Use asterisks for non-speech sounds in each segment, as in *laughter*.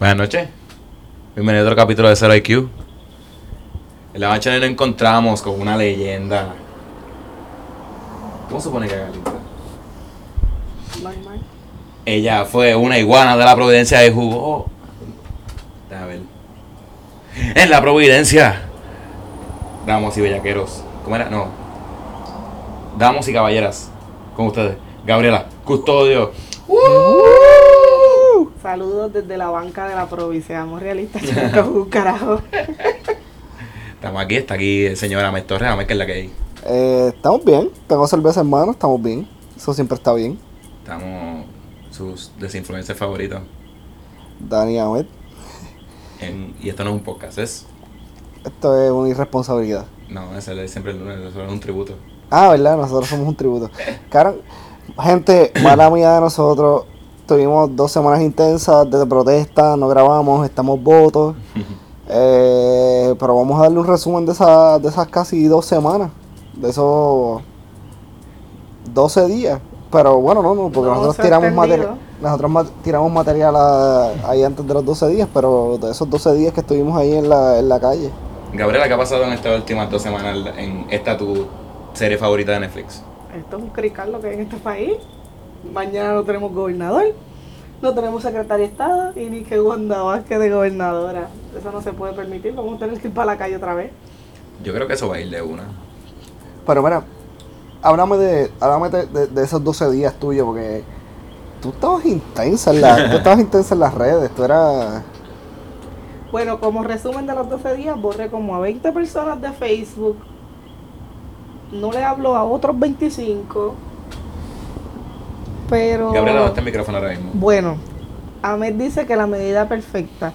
Buenas noches. Bienvenido a otro capítulo de Zero IQ. En la noche nos encontramos con una leyenda. ¿Cómo supone que haga. Ella fue una iguana de la Providencia de. Déjame ver. En la Providencia. Damos y bellaqueros. ¿Cómo era? No. Damos y caballeras. Con ustedes. Gabriela. Custodio. Saludos desde la banca de la provincia. Seamos realistas, *laughs* chicos, un carajo. Estamos aquí. Está aquí el señor Amel Torres. Amel, que es la que hay. Eh, estamos bien, tengo cerveza en mano, estamos bien. Eso siempre está bien. Estamos sus desinfluencers favoritos. Dani Ahmed, En- y esto no es un podcast, es. esto es una irresponsabilidad. No, ese es siempre el lunes, eso es un tributo. Ah, ¿verdad? Nosotros somos un tributo. Cara, gente, mala mía de nosotros. Tuvimos dos semanas intensas de protesta, no grabamos, estamos votos. *laughs* Eh, pero vamos a darle un resumen de, esa- de esas casi dos semanas. De esos 12 días. Pero bueno, no, no, porque No nosotros tiramos material. Nosotros ma- tiramos material a- ahí antes de los 12 días, pero de esos 12 días que estuvimos ahí en la, en la calle. Gabriela, ¿qué ha pasado en estas últimas dos semanas en esta tu serie favorita de Netflix? Esto es un crical lo que hay en este país. Mañana no tenemos gobernador, no tenemos secretario de Estado y ni que Wanda Vázquez de gobernadora. Eso no se puede permitir. Vamos a tener que ir para la calle otra vez. Yo creo que eso va a ir de una. Pero mira, háblame de, háblame de, de- de esos 12 días tuyos, porque tú estabas intensa en, la, tú estabas intensa en las redes, tú eras... Bueno, como resumen de los 12 días, borré como a 20 personas de Facebook. No le hablo a otros 25. Pero. Gabriela, ¿dónde está el micrófono ahora mismo? Bueno, Ahmed dice que la medida perfecta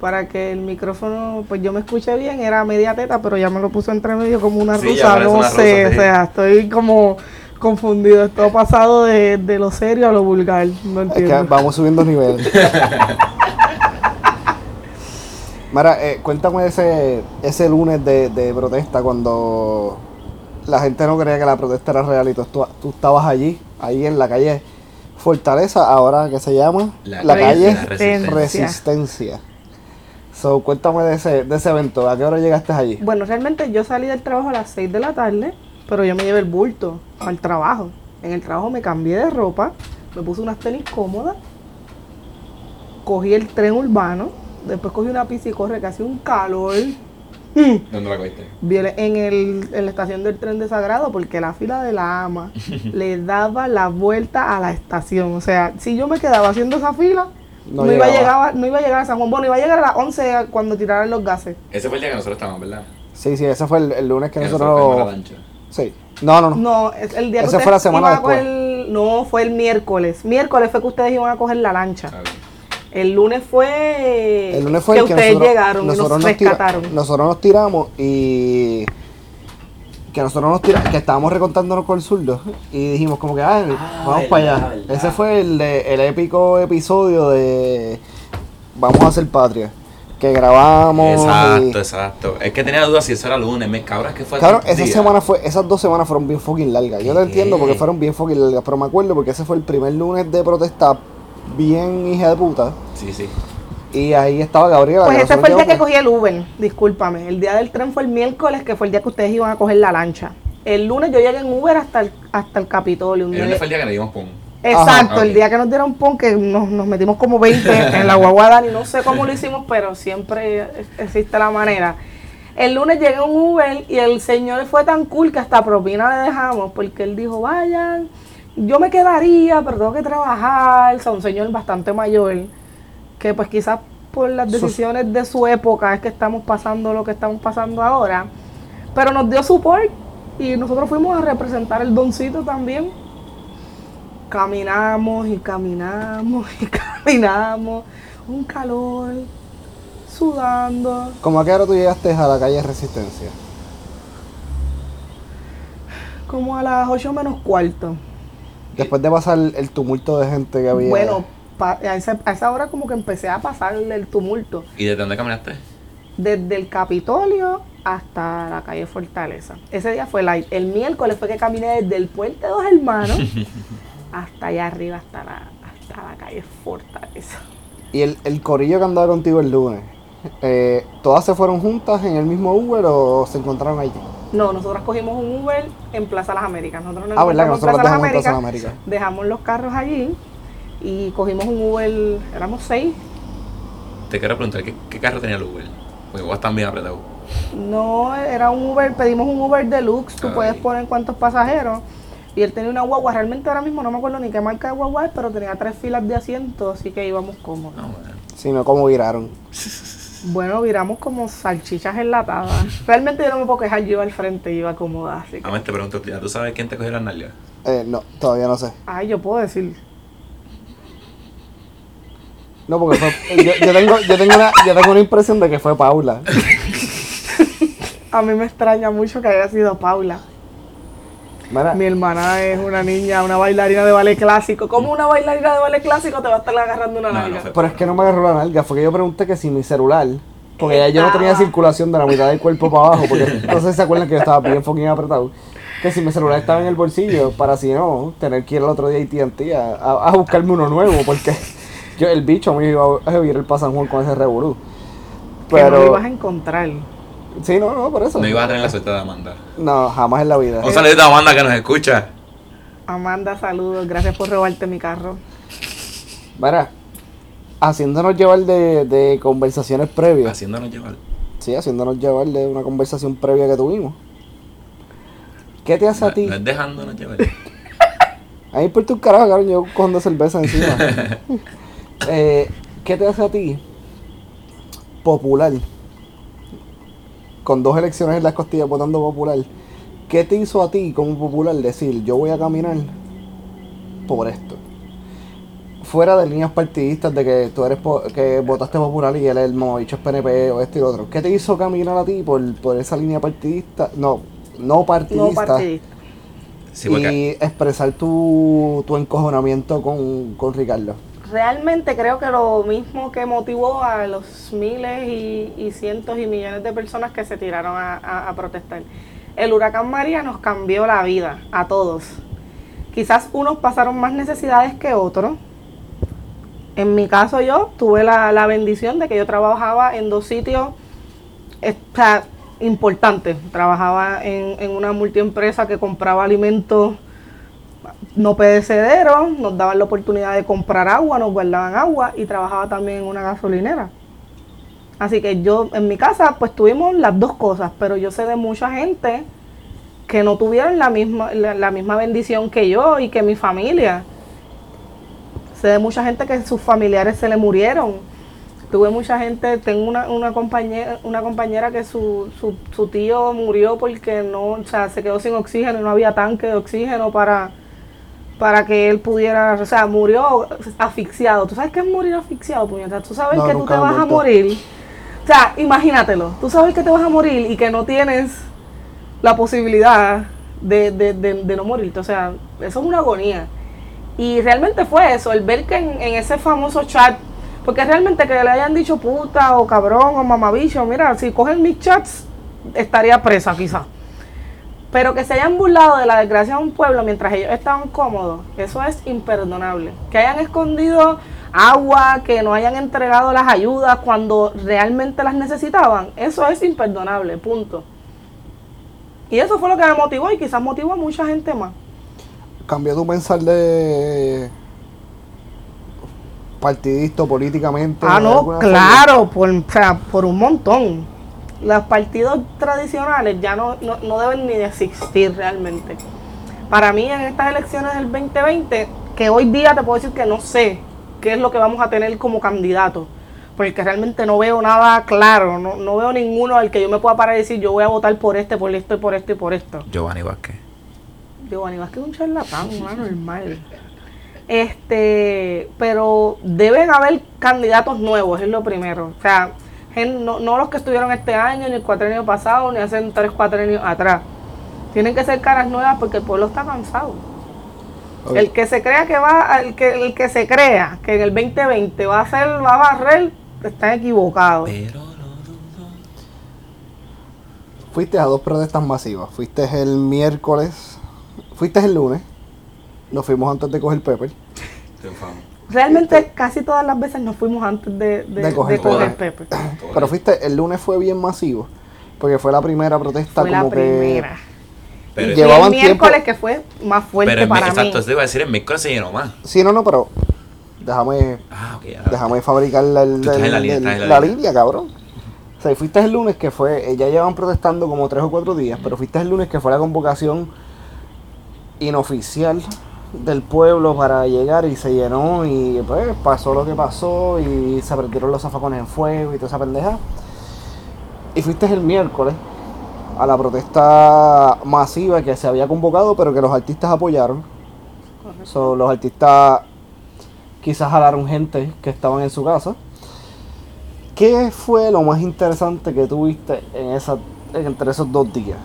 para que el micrófono, pues yo me escuche bien, era media teta, pero ya me lo puso entre medio como una Sí, rusa, no una sé, rusa, sí. o sea, estoy como confundido, esto ha pasado de, de lo serio a lo vulgar, no Es que entiendo. vamos subiendo niveles. *laughs* Mira, eh, cuéntame ese, ese lunes de, de protesta cuando la gente no creía que la protesta era real y tú, tú, tú estabas allí, ahí en la calle Fortaleza, ahora que se llama La la, calle calle Resistencia. Resistencia. So, cuéntame de ese, de ese evento, ¿a qué hora llegaste allí? Bueno, realmente yo salí del trabajo a las 6 de la tarde, pero yo me llevé el bulto al trabajo. En el trabajo me cambié de ropa, me puse unas tenis cómodas, cogí el tren urbano, después cogí una piscicorre que hacía un calor. *laughs* ¿Dónde la cogiste? En, el, en la estación del tren de Sagrado porque la fila de la ama *laughs* le daba la vuelta a la estación. O sea, si yo me quedaba haciendo esa fila, No no, iba, a llegaba. llegar, no iba a llegar a San Juan. Bueno, iba a llegar a las 11 cuando tiraran los gases. Ese fue el día que nosotros estábamos, ¿verdad? Sí, sí, ese fue el, el lunes que Que nosotros... Sí. No, no, no. No, es el día que Ese fue la semana iban a después. coger- no, fue el miércoles. Miércoles fue que ustedes iban a coger la lancha. A ver. El lunes fue, El lunes fue que el que ustedes nosotros, llegaron y nos tira- rescataron. nosotros nos tiramos y que nosotros nos tiramos, que estábamos recontándonos con el zurdo y dijimos como que ah, vamos verdad, para allá. verdad. Ese fue el, de- el épico episodio de Vamos a hacer patria. Que grabamos. y- Exacto, exacto. Es que tenía dudas si eso era lunes. Me cabras que fue el esa día. semana fue, esas dos semanas fueron bien fucking largas. Yo lo ¿Qué? entiendo porque fueron bien fucking largas, pero me acuerdo porque ese fue el primer lunes de protesta bien hija de puta. Sí, sí. Y ahí estaba Gabriela. Pues ese fue el día que cogí el Uber, discúlpame. El día del tren fue el miércoles, que fue el día que ustedes iban a coger la lancha. El lunes yo llegué en Uber hasta el, hasta el Capitolio. un El día- lunes fue el día que le dimos pum. Exacto, Ajá, el día que nos dieron pon, que nos, nos metimos como 20 *laughs* en la guagua Dani, no sé cómo lo hicimos, pero siempre existe la manera. El lunes llegué a un Uber y el señor fue tan cool que hasta propina le dejamos, porque él dijo, vayan, yo me quedaría, pero tengo que trabajar. O sea, un señor bastante mayor, que pues quizás por las decisiones de su época es que estamos pasando lo que estamos pasando ahora, pero nos dio support y nosotros fuimos a representar el doncito también caminamos y caminamos y *laughs* caminamos, un calor, sudando. ¿Cómo a qué hora tú llegaste a la calle Resistencia? Como a las 8 menos cuarto. Después de pasar el tumulto de gente que había. Bueno, pa- a, esa, a esa hora como que empecé a pasar el tumulto. ¿Y desde dónde caminaste? Desde el Capitolio hasta la calle Fortaleza. Ese día fue light. El miércoles fue que caminé desde el Puente Dos Hermanos *laughs* hasta allá arriba, hasta la, hasta la calle Fortaleza. Y el, el corillo que andaba contigo el lunes, eh, ¿todas se fueron juntas en el mismo Uber o se encontraron allí? No, nosotros cogimos un Uber en Plaza Las Américas. Nosotros nos Ah, ¿verdad? Nosotros en dejamos en Plaza Las Américas. Dejamos los carros allí y cogimos un Uber, éramos seis. Te quiero preguntar, ¿qué, qué carro tenía el Uber? Porque vos bien apretado. No, era un Uber, pedimos un Uber deluxe, tú Ay. puedes poner cuántos pasajeros. Y él tenía una guagua, realmente ahora mismo no me acuerdo ni qué marca de guagua es, pero tenía tres filas de asientos, así que íbamos cómodos. No, man. Sino como viraron. *laughs* Bueno, viramos como salchichas enlatadas. *laughs* Realmente yo no me puedo quejar, yo iba al frente y iba cómoda, así que... A ver, te pregunto, ¿ya ¿tú sabes quién te cogió las nalgas? Eh, no, todavía no sé. Ay, yo puedo decir. No, porque fue, yo, yo tengo, yo, tengo una, yo tengo una impresión de que fue Paula. *laughs* A mí me extraña mucho que haya sido Paula. Mi hermana es una niña, una bailarina de ballet clásico. ¿Cómo una bailarina de ballet clásico te va a estar agarrando una No, no nalga? pero es que no me agarró la nalga, fue que yo pregunté que si mi celular, porque ya yo no tenía circulación de la mitad del cuerpo para abajo, porque si se acuerdan que yo estaba bien fucking apretado, que si mi celular estaba en el bolsillo, para si no, tener que ir el otro día AT&T a, a, a buscarme uno nuevo, porque yo, el bicho me iba a vivir el San Juan con ese revolú. Que no lo Pero, ibas a encontrar. Sí, no, no, por eso. No ibas a tener la suerte de Amanda. No, jamás en la vida. Un saludito a Amanda que nos escucha. Amanda, saludos. Gracias por robarte mi carro. Mira, haciéndonos llevar de, de conversaciones previas. Haciéndonos llevar. Sí, haciéndonos llevar de una conversación previa que tuvimos. ¿Qué te hace No, a ti? no es dejándonos llevar. A mí me importa un carajo, cabrón, yo cogiendo cerveza encima. *laughs* eh, ¿Qué te hace a ti popular? Con dos elecciones en las costillas votando popular. ¿Qué te hizo a ti como popular decir, yo voy a caminar por esto? Fuera de líneas partidistas de que tú eres po- que votaste popular y él es el mamabicho es PNP o esto y lo otro. ¿Qué te hizo caminar a ti por, por esa línea partidista? No, no partidista. No partidista. Sí, y expresar tu, tu encojonamiento con, con Ricardo. Realmente creo que lo mismo que motivó a los miles y, cientos y millones de personas que se tiraron a, protestar. El huracán María nos cambió la vida a todos. Quizás unos pasaron más necesidades que otros. En mi caso yo tuve la, la bendición de que yo trabajaba en dos sitios eh, importantes. Trabajaba en, en una multiempresa que compraba alimentos no perecederos, nos daban la oportunidad de comprar agua, nos guardaban agua y trabajaba también en una gasolinera. Así que yo en mi casa pues tuvimos las dos cosas, pero yo sé de mucha gente que no tuvieron la misma, la misma bendición que yo y que mi familia. Sé de mucha gente que sus familiares se le murieron. Tuve mucha gente, tengo una, una compañera, una compañera que su, su, su tío murió porque no, o sea, se quedó sin oxígeno y no había tanque de oxígeno para, para que él pudiera, o sea, murió asfixiado. ¿Tú sabes qué es morir asfixiado, puñeta? ¿Tú sabes No, que tú te vas a morir? O sea, imagínatelo. Tú sabes que te vas a morir y que no tienes la posibilidad de, de, de, de no morirte. O sea, eso es una agonía. Y realmente fue eso, el ver que en, en ese famoso chat, porque realmente que le hayan dicho puta o cabrón o mamabicho, mira, si cogen mis chats, estaría presa quizá. Pero que se hayan burlado de la desgracia de un pueblo mientras ellos estaban cómodos, eso es imperdonable. Que hayan escondido agua, que no hayan entregado las ayudas cuando realmente las necesitaban, eso es imperdonable, punto. Y eso fue lo que me motivó y quizás motivó a mucha gente más. ¿Cambió tu pensar de partidista políticamente? Ah, no, claro, por, o sea, por un montón. Los partidos tradicionales ya no, no, no deben ni de existir realmente. Para mí en estas elecciones del 2020, que hoy día te puedo decir que no sé qué es lo que vamos a tener como candidato, porque realmente no veo nada claro, no, no veo ninguno al que yo me pueda parar y decir yo voy a votar por este, por esto y por esto y por esto. Giovanni Vázquez. Giovanni Vázquez es un charlatán, una normal. Este, pero deben haber candidatos nuevos, es lo primero. O sea, no, no los que estuvieron este año, ni el cuatrenio pasado, ni hace tres cuatrenios atrás. Tienen que ser caras nuevas porque el pueblo está cansado. El que se crea que va, el que, el que se crea que en el 2020 va a hacer, va a barrer, está equivocado. Pero. Fuiste a dos protestas masivas. Fuiste el miércoles. Fuiste el lunes. Nos fuimos antes de coger Pepper. Te enfamo. Realmente casi todas las veces nos fuimos antes de, de, De coger de coger Pepe. Pero fuiste, el lunes fue bien masivo. Porque fue la primera protesta Fue como la primera. Pero, y Llevaban el miércoles tiempo- que fue más fuerte pero el, para exacto, mí. eso te iba a decir, el miércoles se llenó más. que. Sí, no, no, pero. Déjame. Ah, ok. ya. Déjame fabricar la, el- la línea, el- estás en la la línea. línea, cabrón. O sea, y fuiste el lunes que fue, eh, ya llevan protestando como tres o cuatro días, pero fuiste el lunes que fue la convocación inoficial del pueblo para llegar y se llenó y pues pasó lo que pasó y se prendieron los zafacones en fuego y toda esa pendeja. Y fuiste el miércoles a la protesta masiva que se había convocado pero que los artistas apoyaron. So, los artistas quizás jalaron gente que estaban en su casa. ¿Qué fue lo más interesante que tuviste en esa, en- entre esos dos días?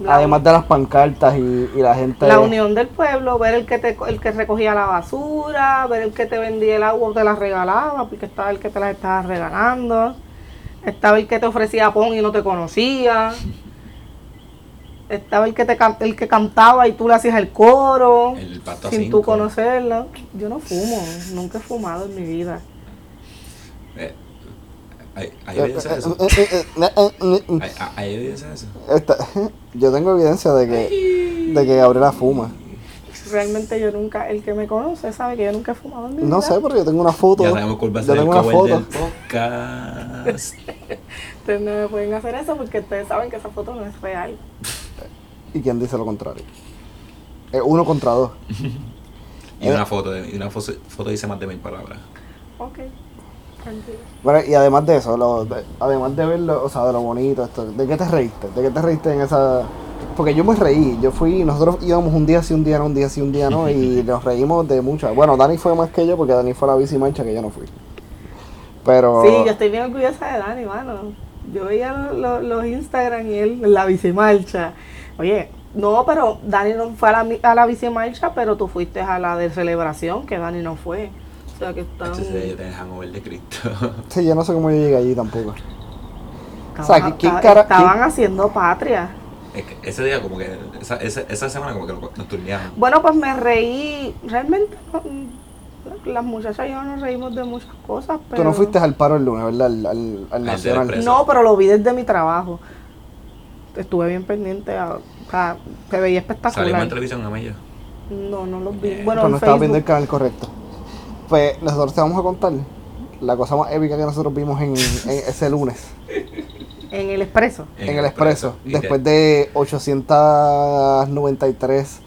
La- Además de las pancartas y, y la gente... La unión del pueblo, ver el que te, el que recogía la basura, ver el que te vendía el agua o te la regalaba, porque estaba el que te las estaba regalando, estaba el que te ofrecía pon y no te conocía, estaba el que te el que cantaba y tú le hacías el coro El sin cinco. tú conocerlo. Yo no fumo, nunca he fumado en mi vida. Eh, ¿Hay, hay Eh, evidencia de eso? eh, eh, eh, eh, eh, eh, ¿Hay, evidencia de eso? esta- *laughs* yo tengo evidencia de que, de que Gabriela fuma. Realmente yo nunca, el que me conoce sabe que yo nunca he fumado en mi vida. No sé, pero yo tengo una foto. Ya sabemos cuál va a yo ser el tengo una cover foto. del podcast. *laughs* Ustedes no me pueden hacer eso porque ustedes saben que esa foto no es real. ¿Y quién dice lo contrario? Es uno contra dos. *laughs* Y una foto, y una foto, foto dice más de mil palabras. Ok. Bueno, y además de eso, lo- de- además de verlo, o sea, de lo bonito, esto, ¿de qué te reíste? ¿De qué te reíste en esa...? Porque yo me reí, yo fui, nosotros íbamos un día sí, un día no, un día sí, un día no, y *laughs* nos reímos de muchas. Bueno, Dani fue más que yo porque Dani fue a la bici marcha que yo no fui. Pero... Sí, yo estoy bien orgullosa de Dani, mano. Yo veía lo- lo- los Instagram y él en la bicimarcha. Oye, no, pero Dani no fue a la, a la bicimarcha, pero tú fuiste a la de celebración, que Dani no fue. Sea que te dejan mover de Cristo. *laughs* Sí, yo no sé cómo yo llegué allí tampoco. estaban, o sea, ¿quién cara- estaban haciendo patria. Es que ese día como que, esa, esa, esa semana como que nos turnearon. Bueno, pues me reí. Realmente, no, las muchachas y yo nos reímos de muchas cosas, pero... Tú no fuiste al paro el lunes, ¿verdad? Al, al, al Nacional. No, pero lo vi desde mi trabajo. Estuve bien pendiente. A, o sea, se veía Salimos en espectacular. televisión a Mella. No, no los vi. Eh, Bueno, Pues en no estaba viendo el canal correcto. Pues nosotros te vamos a contar la cosa más épica que nosotros vimos en, en ese lunes. En el expreso. en, el expreso, después de 893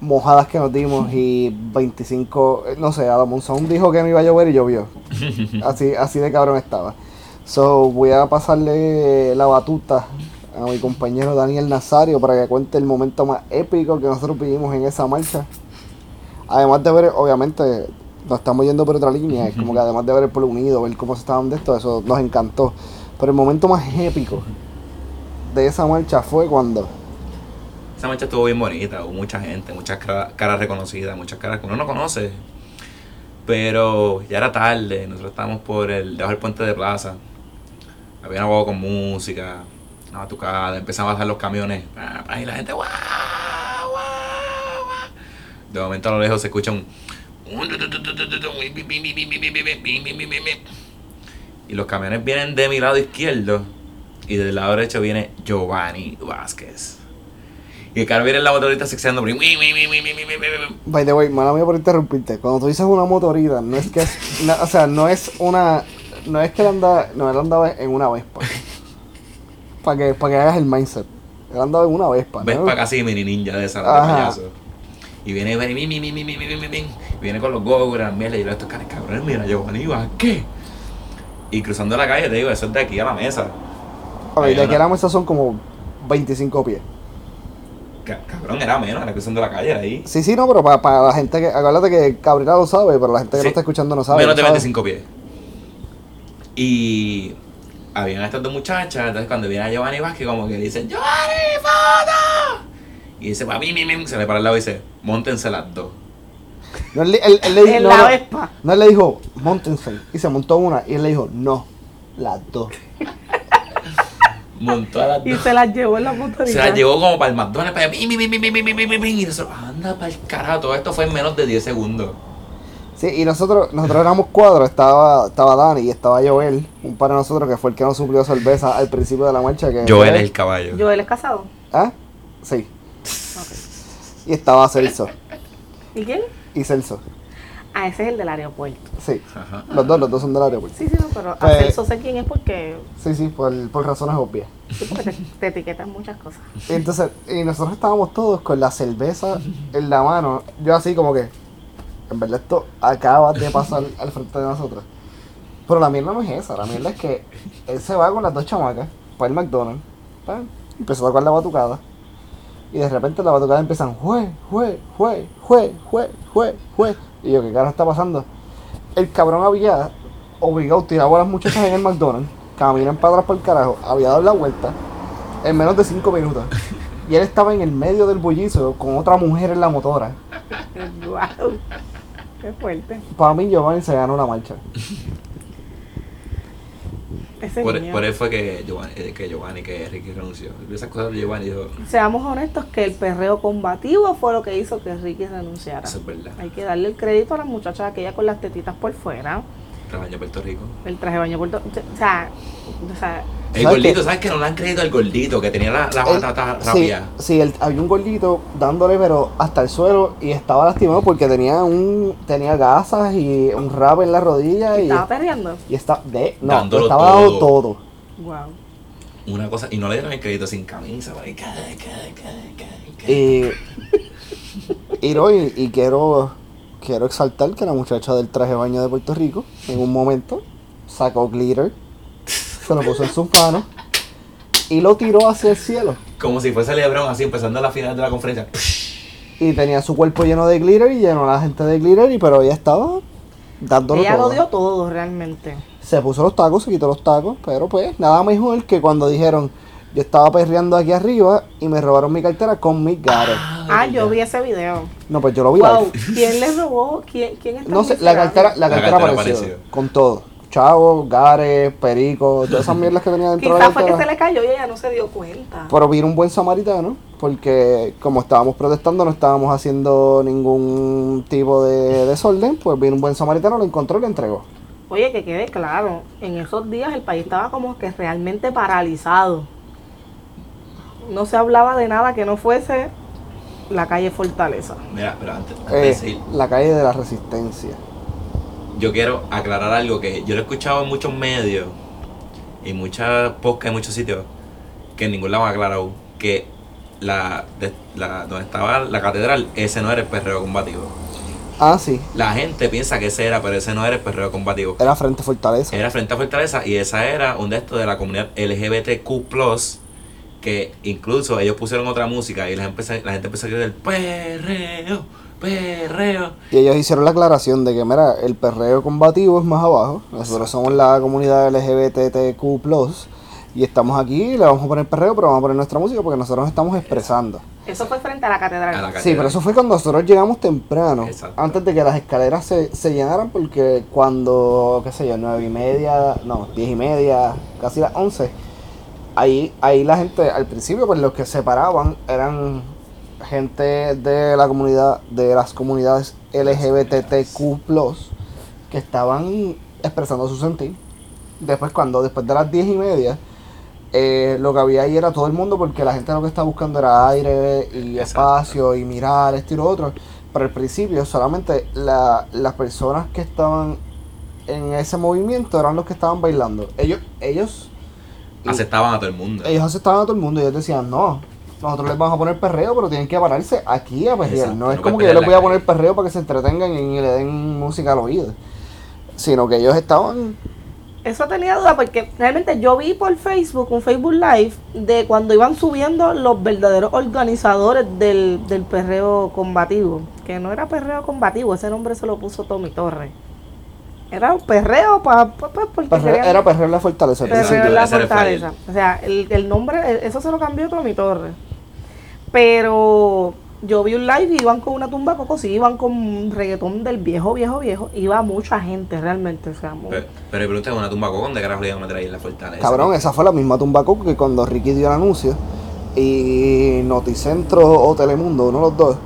mojadas que nos dimos y 25, eh, no sé, Adam Monzón dijo que no iba a llover y llovió. *laughs* así, así de cabrón estaba. So, voy a pasarle la batuta a mi compañero Daniel Nazario para que cuente el momento más épico que nosotros vivimos en esa marcha. Además de ver, obviamente, nos estamos yendo por otra línea, es como que además de ver el pueblo unido, ver cómo se estaban de esto, eso nos encantó. Pero el momento más épico de esa marcha fue cuando Esa marcha estuvo bien bonita, hubo mucha gente, muchas cara- caras reconocidas, muchas caras que uno no conoce. Pero ya era tarde, nosotros estábamos por el, debajo del puente de plaza. Había una guagua con música, una batucada, empezaban a bajar los camiones. Y la gente, guau. De momento a lo lejos se escucha un... Y los camiones vienen de mi lado izquierdo y del lado derecho viene Giovanni Vázquez. Y el carro viene en la motorita sexeando. By the way, mala mía por interrumpirte. Cuando tú dices una motorita, no es que es, na- o sea, no es una, no es que él andaba, no, él andaba en una Vespa. Para que, para que hagas el mindset. Él andaba en una Vespa. Ves ¿no? casi mini ninja de esa. Y viene, viene, viene, viene, viene, viene, viene con los gogos, las mierda. Y yo, estos caras cabrones, mira, Giovanni, ¿a qué? Y cruzando la calle, te digo, eso es de aquí a la mesa. Ok, de aquí a la mesa son como 25 pies. Cabrón, era menos, era cruzando la calle, ahí. Sí, sí, no, pero para, para la gente que. Acuérdate que Cabrera lo sabe, pero la gente que sí. no está escuchando no sabe. Menos de 25 pies. Y habían estas dos muchachas, entonces cuando viene a Giovanni Vázquez, como que le dicen, ¡Giovanni, foto! Y dice, papi, se le para el lado y dice, montense las dos. No, él, le dijo, *laughs* no, él le dijo, montense. Y se montó una y él le dijo, no, las dos. *laughs* Montó a las dos. Y se las llevó en la motorita. Se las llevó como para el McDonald's. Para el... Y nosotros, anda para el carajo. Todo esto fue en menos de 10 segundos. Sí, y nosotros, nosotros éramos cuatro, estaba, estaba Dani y estaba Joel, un par de nosotros que fue el que nos suplió cerveza al principio de la marcha. Que Joel es el caballo. Joel es casado. ¿Ah? Sí. Y estaba Celso. ¿Y quién? Y Celso. Ah, ese es el del aeropuerto. Sí. Ajá. Los dos, los dos son del aeropuerto. Sí, sí, no, pero Pues- a Celso sé quién es porque, Sí, sí, por, por razones obvias. sí, porque te, te etiquetan muchas cosas. Y entonces, y nosotros estábamos todos con la cerveza en la mano. Yo así como que, en verdad esto acaba de pasar al frente de nosotros. Pero la mierda no es esa, la mierda es que él se va con las dos chamacas para el McDonald's. ¿tá? Empezó a tocar la batucada. Y de repente la batucada empiezan, jue, jue, jue, jue, jue, jue, jue. Y yo, ¿qué carajo está pasando? El cabrón había obligado, tirado a las muchachas en el McDonald's, caminan para atrás por el carajo, había dado la vuelta en menos de cinco minutos. Y él estaba en el medio del bullizo con otra mujer en la motora. *laughs* ¡Wow! ¡Qué fuerte! Para mí, Giovanni se ganó la marcha. Ese Por, niño. por eso fue que Giovanni, eh, que Giovanni, que Ricky renunció. Esas cosas de Giovanni dijo, Seamos honestos que el perreo combativo fue lo que hizo que Ricky renunciara. eso es verdad. Hay que darle el crédito a la muchacha aquella con las tetitas por fuera. Trabajó en Puerto Rico. El traje de baño por todo. O sea, o sea, El ¿Sabes gordito? ¿sabes que no le han creído al gordito? Que tenía la, la batata sí, rápida. sí, él- había un gordito dándole, pero hasta el suelo y estaba lastimado porque tenía un tenía gasas y un rap en la rodilla y, estaba perreando. y está de no, Dándolo estaba dando todo. todo. Wow. Una cosa, y no le dieron el crédito sin camisa. Y, y, no, y, y quiero, quiero exaltar que la muchacha del traje de baño de Puerto Rico, en un momento, sacó glitter, se lo puso en sus manos y lo tiró hacia el cielo. Como si fuese LeBron así empezando la final de la conferencia. Y tenía su cuerpo lleno de glitter y llenó a la gente de glitter, y pero ella estaba dándolo Ella todo. lo dio todo realmente. Se puso los tacos, se quitó los tacos, pero pues nada mejor que cuando dijeron, yo estaba perreando aquí arriba y me robaron mi cartera con mis gares. Ah, yo vi ese video. No, pues yo lo vi Wow. live. ¿Quién le robó? ¿Quién, quién está No sé, la cartera, la La cartera cartera apareció, apareció. con todo. Chavos, gares, pericos, todas esas *laughs* mierdas que tenía dentro de la Quizás fue que se le cayó y ella no se dio cuenta. Pero vino un buen samaritano, porque como estábamos protestando, no estábamos haciendo ningún tipo de desorden, pues vino un buen samaritano, lo encontró y lo entregó. Oye, que quede claro, en esos días el país estaba como que realmente paralizado. No se hablaba de nada que no fuese la calle Fortaleza. Mira, pero antes, antes de Eh, seguir, la calle de la resistencia. Yo quiero aclarar algo que yo lo he escuchado en muchos medios y muchas podcasts en muchos sitios que en ningún lado han aclarado que la, de- la donde estaba la catedral, ese no era el perreo combativo. Ah, sí, La gente piensa que ese era, pero ese no era el perreo combativo. era frente a Fortaleza. Era frente a Fortaleza y esa era un de estos de la comunidad LGBTQ+, que incluso ellos pusieron otra música y la, empecé- la gente empezó a gritar perreo, perreo. Y ellos hicieron la aclaración de que, mira, el perreo combativo es más abajo. Nosotros somos la comunidad LGBTQ+, y estamos aquí le vamos a poner perreo, pero vamos a poner nuestra música porque nosotros nos estamos expresando. Eso fue frente a la catedral. A la Sí, pero eso fue cuando nosotros llegamos temprano, Exacto. antes de que las escaleras se, se llenaran, porque cuando, qué sé yo, nueve y media, no, diez y media, casi las once, ahí, ahí la gente, al principio, pues los que se paraban eran gente de la comunidad, de las comunidades LGBTQ+, que estaban expresando su sentir. Después, cuando, después de las diez y media, eh, lo que había ahí era todo el mundo porque la gente lo que estaba buscando era aire y Exacto. espacio y mirar esto y lo otro. Pero al principio solamente la- las personas que estaban en ese movimiento eran los que estaban bailando. Ellos, ellos, Aceptaban a todo el mundo. ellos aceptaban a todo el mundo y ellos decían, no, nosotros les vamos a poner perreo, pero tienen que pararse aquí a perrear. Exacto, No es no como que yo les voy a poner perreo para que se entretengan y le den música al oído. Sino que ellos estaban Eso tenía duda porque realmente yo vi por Facebook, un Facebook Live, de cuando iban subiendo los verdaderos organizadores del, del perreo combativo. Que no era perreo combativo, ese nombre se lo puso Tommy Torres. Era un perreo para... porque perreo- querían- era perreo en la fortaleza. al Perreo en la fortaleza. O sea, el, el nombre, eso se lo cambió Tommy Torres. Pero yo vi un live y iban con una tumba coco, sí, iban con un reggaetón del viejo, viejo, viejo. Iba mucha gente realmente, o sea, mu- Pero, pero pregunté una tumba con ¿dónde carajo le iban a meter ahí en la fortaleza? Cabrón, esa fue la misma tumba Coco que cuando Ricky dio el anuncio y Noticentro o Telemundo, uno de los dos,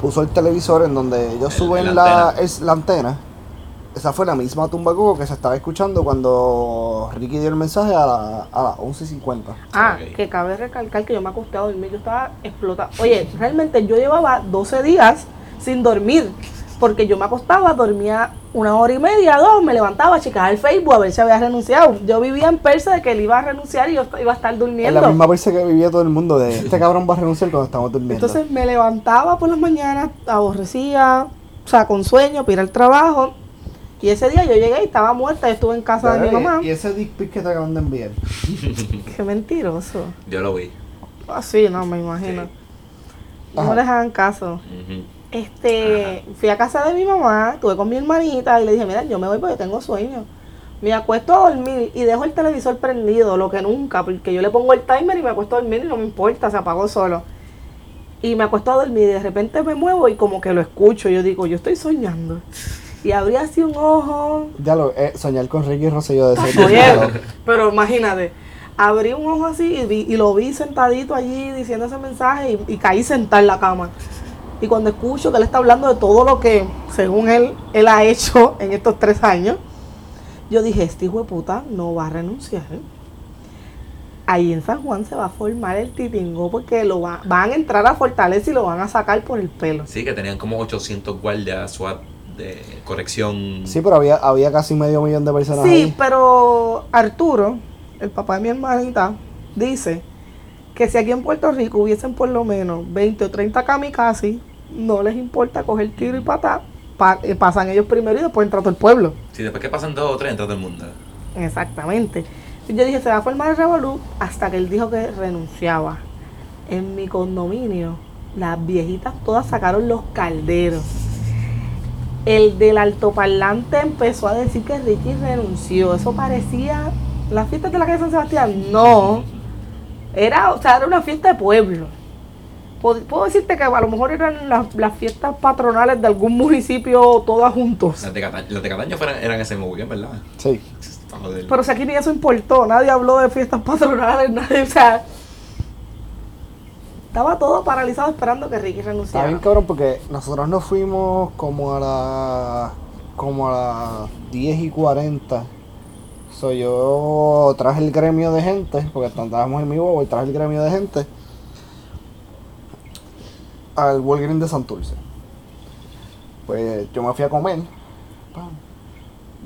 puso el televisor en donde ellos El- suben la la, antena. es, la antena esa fue la misma tumba coco que se estaba escuchando cuando Ricky dio el mensaje a, la, a las 11.50. Ah, que cabe recalcar que yo me acosté a dormir, yo estaba explotada. Oye, realmente yo llevaba 12 días sin dormir, porque yo me acostaba, dormía una hora y media, dos, me levantaba a checar el Facebook a ver si había renunciado. Yo vivía en persa de que él iba a renunciar y yo iba a estar Es durmiendo. la misma persa que vivía todo el mundo de este cabrón va a renunciar cuando estamos durmiendo. Entonces me levantaba por las mañanas, aborrecía, o sea, con sueño, para ir al trabajo. Y ese día yo llegué y estaba muerta, yo estuve en casa de mi mamá. Y ese dick pic que te acaban de enviar. *laughs* Qué mentiroso. Yo lo vi. Así, no me imagino. Sí. No les hagan caso. Este, fui a casa de mi mamá, estuve con mi hermanita y le dije, mira, yo me voy porque tengo sueño. Me acuesto a dormir y dejo el televisor prendido, lo que nunca, porque yo le pongo el timer y me acuesto a dormir y no me importa, se apagó solo. Y me acuesto a dormir y de repente me muevo y como que lo escucho. Yo digo, yo estoy soñando. Y abrí así un ojo. Ya lo, eh, soñar con Ricky Rosselló de ser Oye, pero imagínate, abrí un ojo así y, vi- y lo vi sentadito allí diciendo ese mensaje y, y caí sentada en la cama. Y cuando escucho que él está hablando de todo lo que, según él, él ha hecho *laughs* en estos tres años, yo dije, este hijo de puta no va a renunciar. Ahí en San Juan se va a formar el titingo porque lo va- van a entrar a Fortaleza y lo van a sacar por el pelo. Sí, que tenían como 800 guardias SWAT de corrección. Sí, pero había, había casi medio millón de personas Sí, ahí. pero Arturo, el papá de mi hermanita, dice que si aquí en Puerto Rico hubiesen por lo menos 20 o 30 kamikazes, no les importa coger tiro y patar, pa- eh, pasan ellos primero y después entra todo el pueblo. Sí, después que pasan dos o tres, entra todo el mundo. Exactamente. Yo dije, se va a formar el revolú hasta que él dijo que renunciaba. En mi condominio, las viejitas todas sacaron los calderos. El del altoparlante empezó a decir que Ricky renunció. Eso parecía las fiestas de la calle San Sebastián. No. Era, o sea, era una fiesta de pueblo. Puedo decirte que a lo mejor eran las, las fiestas patronales de algún municipio todas juntos. Las de Cataño, las de Cataño fueran- eran ese weekend, ¿verdad? Sí. Pero si aquí ni eso importó, nadie habló de fiestas patronales, nadie, o sea, estaba todo paralizado esperando que Ricky Está renunciara. bien cabrón porque nosotros nos fuimos como a las como a las 10 y 40. So, yo traje el gremio de gente, porque estábamos en mi bobo y traje el gremio de gente al Walgreens de Santurce. Pues yo me fui a comer.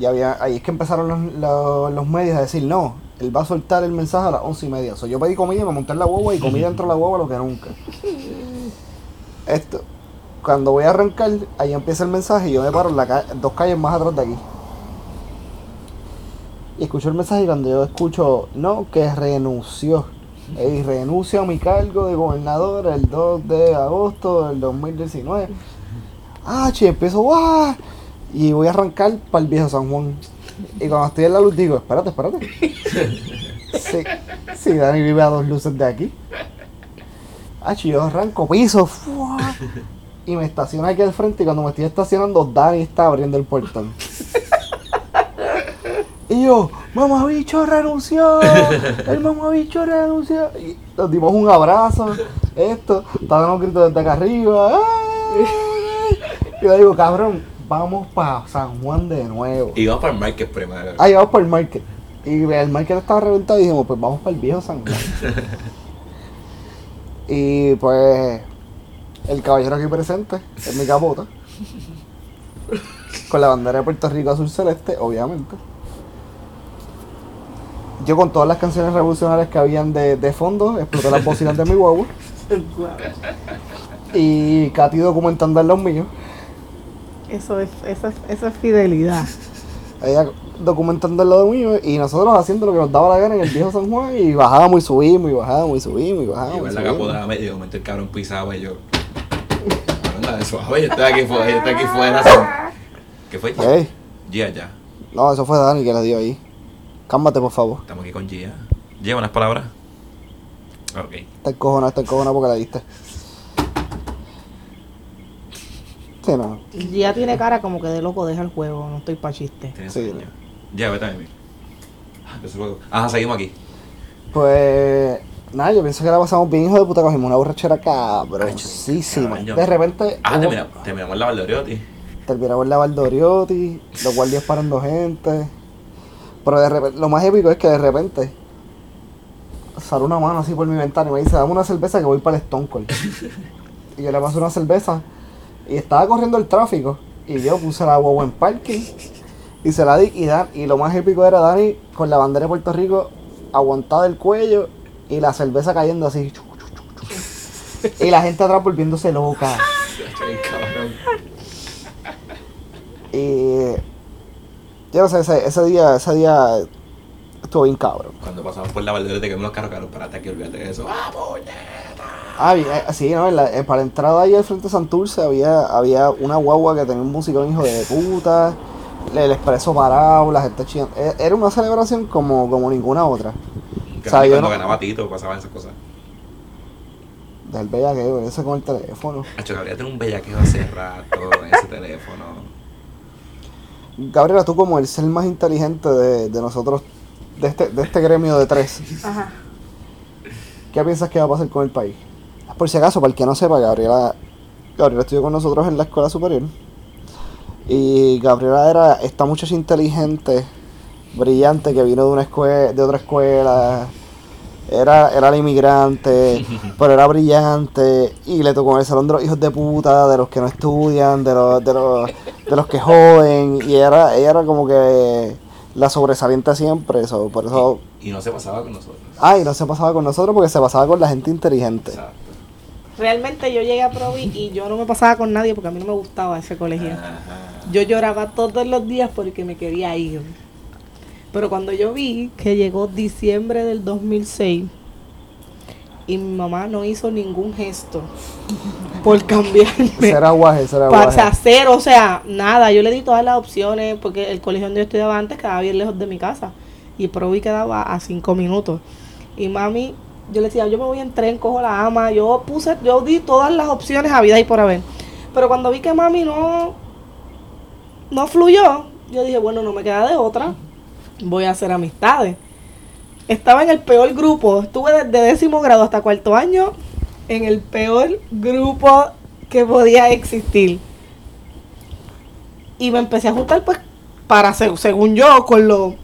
Y había, ahí es que empezaron los, los, los medios a decir, no, él va a soltar el mensaje a las once y media. So, yo pedí comida y me monté en la guagua y comí dentro de la guagua lo que nunca. Esto, cuando voy a arrancar, ahí empieza el mensaje y yo me paro en la ca- dos calles más atrás de aquí. Y escucho el mensaje y cuando yo escucho, no, que renunció. Y renuncio a mi cargo de gobernador el 2 de agosto del 2019. Ah, che, empiezo, ¡guau! Y voy a arrancar para el viejo San Juan. Y cuando estoy en la luz digo, espérate, espérate. *laughs* Sí, sí, Dani vive a dos luces de aquí. Ah, yo arranco piso. Y me estaciono aquí al frente y cuando me estoy estacionando, Dani está abriendo el portón. Y yo, mamá bicho renunció, el mamá bicho renunció. Y nos dimos un abrazo, esto, estaban los gritos desde acá arriba. ¡ay! Y yo digo, cabrón, vamos para San Juan de nuevo. Y vamos para el market primero. Ahí vamos para el market. Y el market estaba reventado y dijimos, pues vamos para el viejo San Juan. *laughs* y pues el caballero aquí presente es mi capota. Con la bandera de Puerto Rico azul celeste, obviamente. Yo con todas las canciones revolucionarias que habían de, de fondo, exploté las bocinas de mi guagua. *laughs* Y Katy documentando en los míos. Eso es, eso es, eso es fidelidad. Ella documentando el lado mío y nosotros haciendo lo que nos daba la gana en el viejo San Juan y bajábamos y subimos y bajábamos y subimos y bajábamos. Y la capotada medio, de momento el cabrón pisaba y yo. Suave, yo estoy aquí fuera, yo estoy aquí fuera. ¿Qué fue? Ey, Gia, ya. no, eso fue Dani que le dio ahí. Cálmate, por favor. Estamos aquí con Gia. Lleva unas palabras. Ok. Está encojonado, está encojonado porque la diste. No. Ya tiene cara como que de loco deja el juego, no estoy pa' chiste. Sí. Ya, vete a mí. Ah. Ajá, seguimos aquí. Pues, nada, yo pienso que la pasamos bien, hijo de puta, cogimos una borrachera yo- De repente, Ah, hubo- terminamos, terminamos en la Valdeoriotti. terminamos en la Valdoriotti, los guardias parando gente. Pero de repente, lo más épico es que de repente sale una mano así por mi ventana y me dice, dame una cerveza que voy para el Stone Cold. *laughs* y yo le paso una cerveza y estaba corriendo el tráfico y yo puse la guagua en parking y se la di y, Dan, y lo más épico era Dani con la bandera de Puerto Rico aguantada del cuello y la cerveza cayendo así. Y la gente atrás volviéndose loca. Y yo no sé, ese, ese día, ese día estuvo bien cabrón. Cuando pasamos por la Valdera te quedamos los carros caros. Parate aquí, olvídate de eso. ¡Ah! Ah, eh, sí, no, en la- eh, para la entrada ahí al frente de Santurce había, había una guagua que tenía un musicón hijo de puta, el, expreso parado, la gente chillando. Eh, Era una celebración como, como ninguna otra. Que O sea, cuando no- ganaba Tito pasaban esas cosas. Del bellaqueo, ese con el teléfono. Hacho, Gabriel tiene un bellaqueo hace rato en *laughs* ese teléfono. Gabriela, tú como el ser más inteligente de, de nosotros, de este, de este gremio de tres, Ajá. ¿qué piensas que va a pasar con el país? Por si acaso, para el que no sepa, Gabriela, Gabriela estudió con nosotros en la escuela superior. Y Gabriela era esta muchacha inteligente, brillante, que vino de una escuela, de otra escuela. Era, era la inmigrante, *laughs* pero era brillante. Y le tocó en el salón de los hijos de puta, de los que no estudian, de los, de los, de los que joden. Y era, ella era como que la sobresaliente siempre. Eso, por eso. Y no se pasaba con nosotros. Ay, no se pasaba con nosotros porque se pasaba con la gente inteligente. Exacto. Realmente yo llegué a Provi y yo no me pasaba con nadie porque a mí no me gustaba ese colegio. Ajá. Yo lloraba todos los días porque me quería ir. Pero cuando yo vi que llegó diciembre del 2006 y mi mamá no hizo ningún gesto *laughs* por cambiarme Será guaje, será para guaje. hacer, o sea, nada, yo le di todas las opciones porque el colegio donde yo estudiaba antes quedaba bien lejos de mi casa y Provi quedaba a cinco minutos. Y mami, yo le decía, yo me voy en tren, cojo la ama, yo puse, yo di todas las opciones a vida y por haber. Pero cuando vi que mami no, no fluyó, yo dije, bueno, no me queda de otra, voy a hacer amistades. Estaba en el peor grupo, estuve desde décimo grado hasta cuarto año en el peor grupo que podía existir. Y me empecé a juntar, pues, para, se- según yo, con los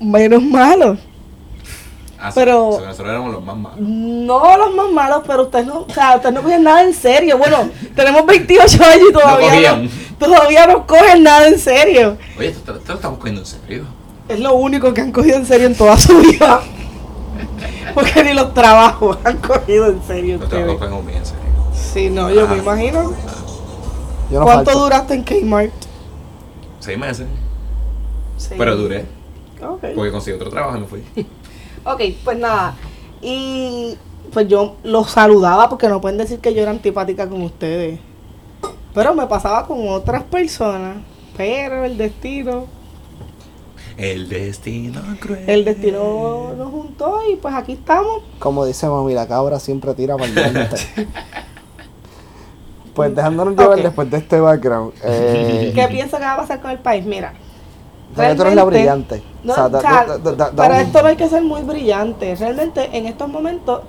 menos malos. Ah, Pero- sí, nosotros éramos los más malos. No los más malos, pero ustedes no, o sea, ustedes no cogen nada en serio. Bueno, *laughs* tenemos 28 años y todavía no, todavía no cogen nada en serio. Oye, esto, esto lo estamos cogiendo en serio. Es lo único que han cogido en serio en toda su vida. *laughs* Porque ni los trabajos han cogido en serio Los trabajos cogemos bien en serio. Sí, no, yo me Ah. imagino. Yo no ¿Cuánto falto. duraste en Kmart? Seis meses. Sí. Pero duré. Porque conseguí otro trabajo y me fui. *laughs* Ok, pues nada. Y pues yo los saludaba porque no pueden decir que yo era antipática con ustedes. Pero me pasaba con otras personas. Pero el destino, El destino cruel. el destino nos juntó y pues aquí estamos. Como dice mami, la cabra siempre tira para el. Pues dejándonos llevar después de este background. Eh, ¿Qué pienso que va a pasar con el país? Mira. Que tú eres la realmente- brillante. No, O sea, da- o sea, da- da- da- da para un- esto no hay que ser muy brillante. Realmente en estos momentos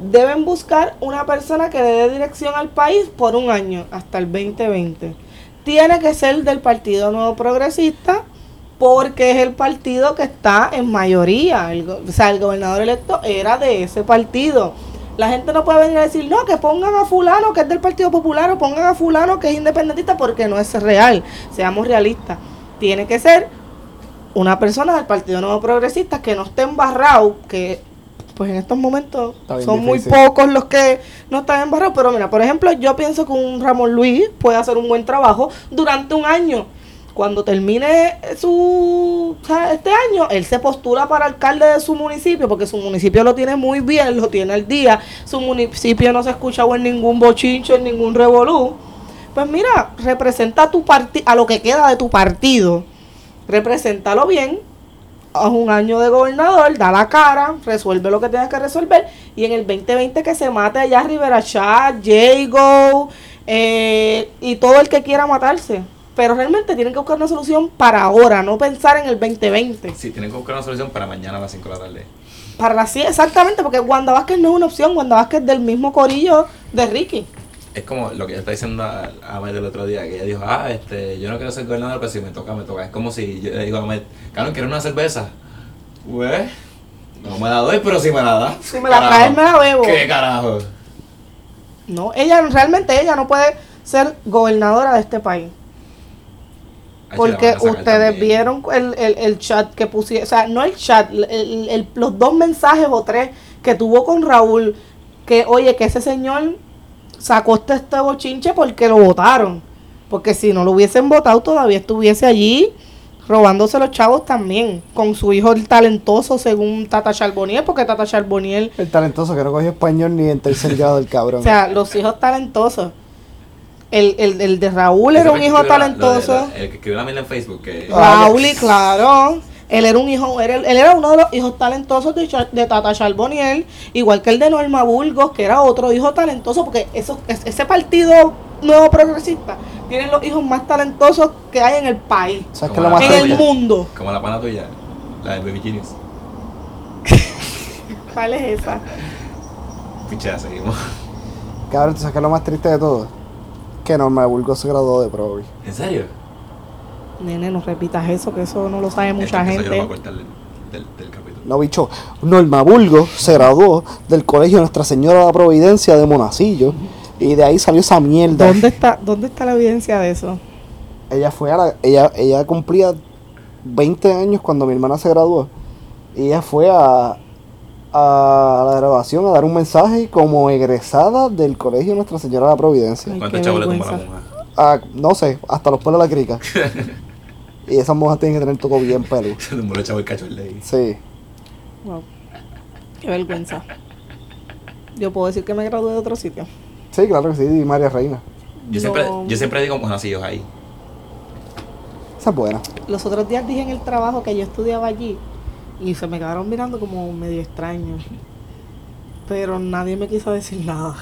deben buscar una persona que le dé dirección al país por un año, hasta el 2020. Tiene que ser del Partido Nuevo Progresista porque es el partido que está en mayoría. El o sea, el gobernador electo era de ese partido. La gente no puede venir a decir, no, que pongan a fulano que es del Partido Popular o pongan a fulano que es independentista porque no es real. Seamos realistas. Tiene que ser una persona del Partido Nuevo Progresista que no esté embarrado, que pues en estos momentos son difícil. muy pocos los que no están embarrados, pero mira, por ejemplo, yo pienso que un Ramón Luis puede hacer un buen trabajo durante un año. Cuando termine su o sea, este año, él se postula para alcalde de su municipio, porque su municipio lo tiene muy bien, lo tiene al día, su municipio no se ha escuchado en ningún bochincho, en ningún revolú. Pues mira, representa a tu partido, a lo que queda de tu partido, represéntalo bien, haz un año de gobernador, da la cara, resuelve lo que tienes que resolver y en el 2020 que se mate allá Rivera Chat, Jago eh, y todo el que quiera matarse. Pero realmente tienen que buscar una solución para ahora, no pensar en el 2020. Sí, tienen que buscar una solución para mañana a las 5 de la tarde. Para la sí, exactamente, porque Wanda Vázquez no es una opción, Wanda Vázquez es del mismo corillo de Ricky. Es como lo que ella está diciendo a, a Ahmed el otro día, que ella dijo, ah, este, yo no quiero ser gobernador, pero si me toca, me toca. Es como si yo le digo a Ahmed, Carlos, ¿quieres una cerveza? Pues, no me la doy, pero si me la da. Si me la traes, me la bebo. ¿Qué carajo? No, ella realmente ella no puede ser gobernadora de este país. Ay, Porque ustedes también. vieron el, el, el chat que pusieron, o sea, no el chat, el- los dos mensajes o tres que tuvo con Raúl, que oye, que ese señor sacó este, este bochinche porque lo votaron. Porque si no lo hubiesen votado, todavía estuviese allí robándose los chavos también, con su hijo el talentoso, según Tata Charboniel, porque Tata Charboniel, El talentoso que no cogió español ni en tercer *laughs* grado del cabrón. o sea, los hijos talentosos. El, el, el de Raúl era un el hijo la- talentoso. la- el que escribió la mierda en Facebook, que... Ah, Raúl, y claro. Él era un hijo, era- él era uno de los hijos talentosos de, de Tata Charboniel, igual que el de Norma Burgos, que era otro hijo talentoso, porque eso, es- ese partido nuevo progresista tiene los hijos más talentosos que hay en el país, ¿Sabes es lo más en tuya. el mundo. Como la pana tuya, la de Baby Genius. *laughs* ¿Cuál es esa? Pichea, seguimos. Cabrón, ¿tú sabes qué es lo más triste de todo? Que Norma Burgos se graduó de Provi. ¿En serio? Nene, no repitas eso, que eso no lo sabe mucha gente. acuerdo del, del, del capítulo. No, bicho. Norma se graduó del colegio Nuestra Señora de la Providencia de Monacillo. Y de ahí salió esa mierda. ¿Dónde está, ¿Dónde está la evidencia de eso? Ella fue a la. Ella, ella cumplía 20 años cuando mi hermana se graduó. Y ella fue a, a la graduación a dar un mensaje como egresada del colegio Nuestra Señora de la Providencia. ¿Cuántos chavos le la monja? Ah, no sé, hasta los pelos de la crica. *laughs* y esas monjas tienen que tener todo bien pelo. *laughs* Se tumbó el chavo el cacho el ley. Sí. Wow. Qué vergüenza. Yo puedo decir que me gradué de otro sitio. Sí, claro que sí, y María Reina. Yo, siempre, yo siempre digo monacillos ahí. Esa es buena. Los otros días dije en el trabajo que yo estudiaba allí y se me quedaron mirando como medio extraño. Pero nadie me quiso decir nada.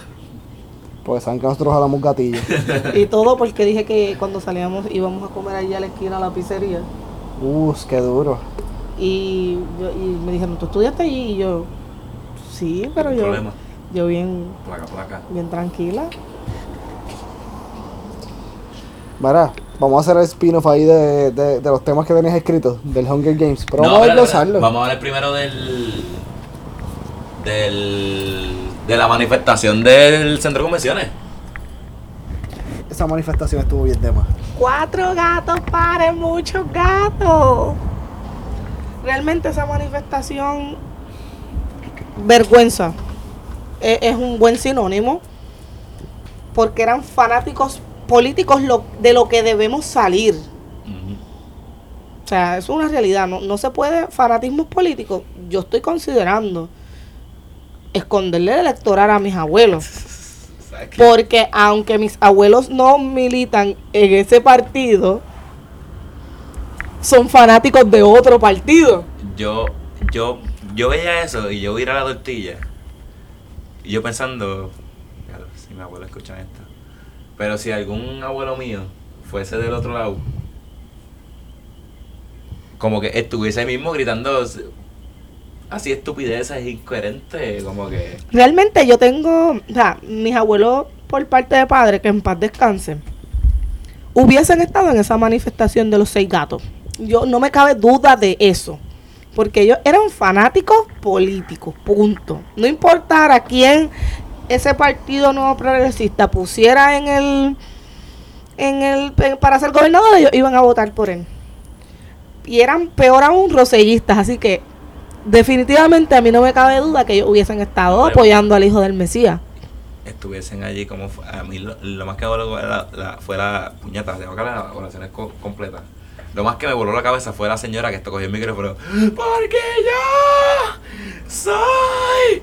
Porque saben que nosotros jalamos gatillo. *laughs* Y todo porque dije que cuando salíamos íbamos a comer allí a la esquina a la pizzería. Uh, qué duro. Y, yo, y me dijeron, ¿tú estudiaste allí? Y yo, sí, pero yo, problema. yo bien, Placa, placa. bien tranquila. Mira, vamos a hacer el spin-off ahí de, de, de los temas que tenías escritos del Hunger Games. Pero No, vamos a desglosarlo. Vamos a hablar primero del. del. De la manifestación del centro de convenciones. Esa manifestación estuvo bien tema. Cuatro gatos paren muchos gatos. Realmente esa manifestación, vergüenza, e- es, un buen sinónimo, porque eran fanáticos políticos lo- de lo que debemos salir. O sea, es una realidad, no, no se puede, fanatismos políticos, yo estoy considerando esconderle el electoral a mis abuelos. Porque aunque mis abuelos no militan en ese partido, son fanáticos de otro partido. Yo, yo, yo veía eso y yo vi a la tortilla. Y yo pensando, si mi abuelo escucha esto. Pero si algún abuelo mío fuese del otro lado, como que estuviese mismo gritando así estupideces incoherentes, como que. Realmente yo tengo, mis abuelos por parte de padre, que en paz descansen, hubiesen estado en esa manifestación de los seis gatos. Yo no me cabe duda de eso. Porque ellos eran fanáticos políticos, punto. No importara quién ese partido nuevo progresista pusiera en el, en el, para ser gobernador, ellos iban a votar por él. Y eran peor aún rosellistas, así que definitivamente a mí no me cabe duda que ellos hubiesen estado Bueno. apoyando al hijo del Mesías. estuviesen allí como a mí lo, lo más que voló fue la, la- fue la puñeta, tengo que hablar de las oraciones co- completas. Lo más que me voló la cabeza fue la señora que esto cogió el micrófono. Porque yo soy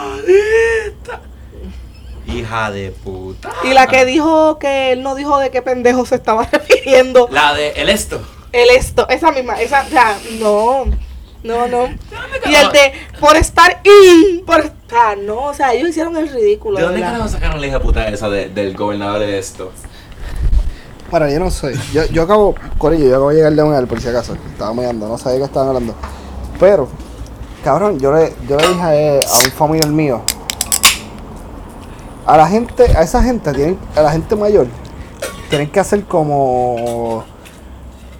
estadista. Hija de puta. Y la que dijo que él no dijo de qué pendejo se estaba *laughs* refiriendo. La de el esto. El esto, esa misma, esa, o sea, no, no, no. Y el de, por estar in, por estar, no, o sea, ellos hicieron el ridículo. ¿De dónde carajo sacaron la hija puta esa de- del gobernador de esto? Bueno, yo no sé. Yo, yo acabo, Corillo, yo acabo de llegar de un por si acaso. Estaba mirando, no sabía que estaban hablando. Pero, cabrón, yo le, yo le dije a, él- a un familiar mío. a la gente, a esa gente, tienen, a la gente mayor, tienen que hacer como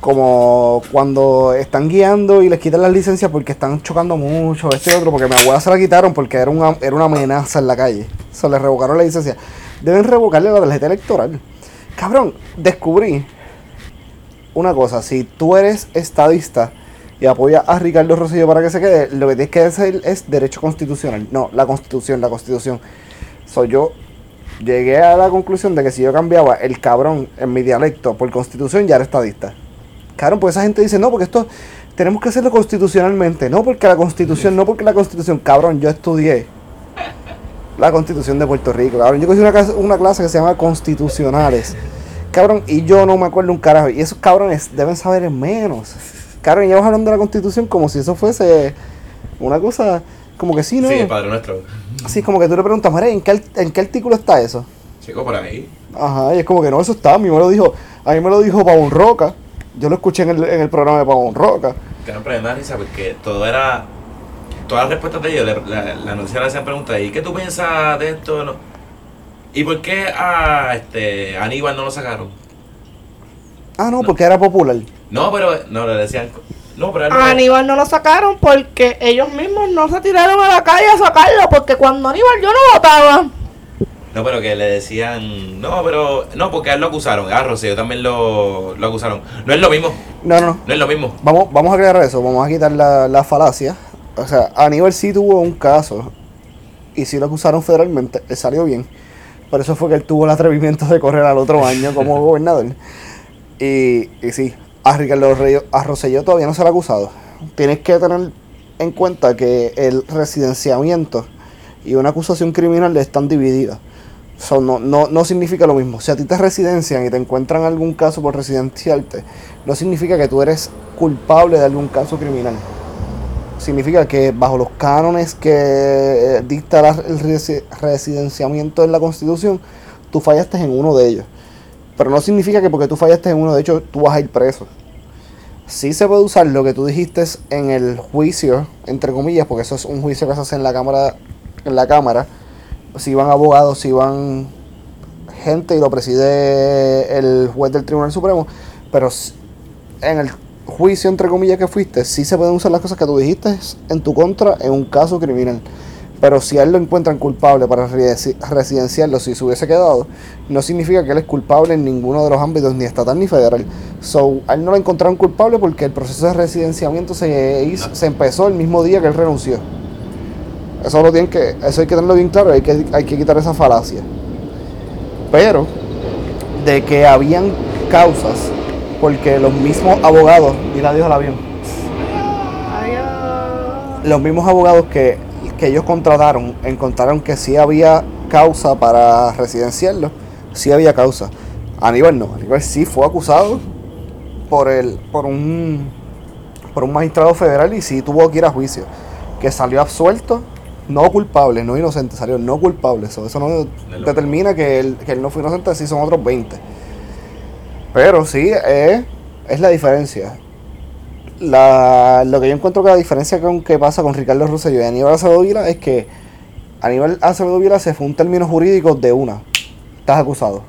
como cuando están guiando y les quitan las licencias porque están chocando mucho, este y otro, porque mi abuela se la quitaron porque era una, era una amenaza en la calle. Se le revocaron la licencia. Deben revocarle la tarjeta electoral. Cabrón, descubrí una cosa, si tú eres estadista y apoyas a Ricardo Rosselló para que se quede, lo que tienes que hacer es derecho constitucional. No, la constitución, la constitución. Soy yo llegué a la conclusión de que si yo cambiaba el cabrón en mi dialecto por constitución ya era estadista. Cabrón, pues esa gente dice, no, porque esto tenemos que hacerlo constitucionalmente. No porque la constitución, no porque la constitución. Cabrón, yo estudié la constitución de Puerto Rico. Cabrón, yo cogí una clase, una clase que se llama constitucionales. Cabrón, y yo no me acuerdo un carajo. Y esos cabrones deben saber menos. Cabrón, y ellos hablando de la constitución como si eso fuese una cosa, como que sí, ¿no? Sí, el Padre Nuestro. Así como que tú le preguntas, María, ¿en qué, ¿en qué artículo está eso? Chico, por ahí. Ajá, y es como que no, eso está, a mí me lo dijo, a mí me lo dijo Pavón Roca. Yo lo escuché en el, en el programa de Pavón Roca. Que no da risa porque todo era. Todas las respuestas de ellos, la, la noticia le hacían preguntas. ¿Y qué tú piensas de esto? No? ¿Y por qué a este, a Aníbal no lo sacaron? Ah, no, porque era popular. No, pero. No, le decían. No, pero no- A Aníbal no lo sacaron porque ellos mismos no se tiraron a la calle a sacarlo, porque cuando Aníbal yo no votaba. No, pero que le decían. No, pero. No, porque a él lo acusaron. A Rocío también lo, lo acusaron. No es lo mismo. No, no, no. No es lo mismo. Vamos, vamos a aclarar eso, vamos a quitar la, la falacia. O sea, Aníbal sí tuvo un caso y sí lo acusaron federalmente, él salió bien. Por eso fue que él tuvo el atrevimiento de correr al otro año como *laughs* gobernador. Y, y sí, a Ricardo Rey- a Rosselló todavía no se le ha acusado. Tienes que tener en cuenta que el residenciamiento y una acusación criminal están divididas. No, no, no significa lo mismo. Si a ti te residencian y te encuentran algún caso por residenciarte, no significa que tú eres culpable de algún caso criminal. Significa que bajo los cánones que eh, dicta el resi- residenciamiento en la Constitución, tú fallaste en uno de ellos. Pero no significa que porque tú fallaste en uno de ellos, tú vas a ir preso. Sí se puede usar lo que tú dijiste en el juicio, entre comillas, porque eso es un juicio que se hace en la cámara, en la cámara. Si van abogados, si van gente y lo preside el juez del Tribunal Supremo, pero en el juicio, entre comillas, que fuiste, sí se pueden usar las cosas que tú dijiste en tu contra en un caso criminal. Pero si a él lo encuentran culpable para resi- residenciarlo, si se hubiese quedado, no significa que él es culpable en ninguno de los ámbitos, ni estatal ni federal. So, a él no lo encontraron culpable porque el proceso de residenciamiento se, hizo- se empezó el mismo día que él renunció. Eso, lo tienen que, eso hay que tenerlo bien claro, hay que, hay que quitar esa falacia. Pero, de que habían causas, porque los mismos abogados, dile adiós al avión, Adiós. los mismos abogados que, que ellos contrataron encontraron que sí había causa para residenciarlo, sí había causa. Aníbal no, Aníbal sí fue acusado por el, por un por un magistrado federal y sí tuvo que ir a juicio. Que salió absuelto, no culpable, no inocente, salió no culpable. Eso, eso no determina que él, que él no fue inocente, sí son otros 20. Pero sí, eh, es la diferencia. La, lo que yo encuentro que la diferencia con que pasa con Ricardo Rosselló y Aníbal Acevedo Vila es que Aníbal Acevedo Vila se fue un término jurídico de una. Estás acusado.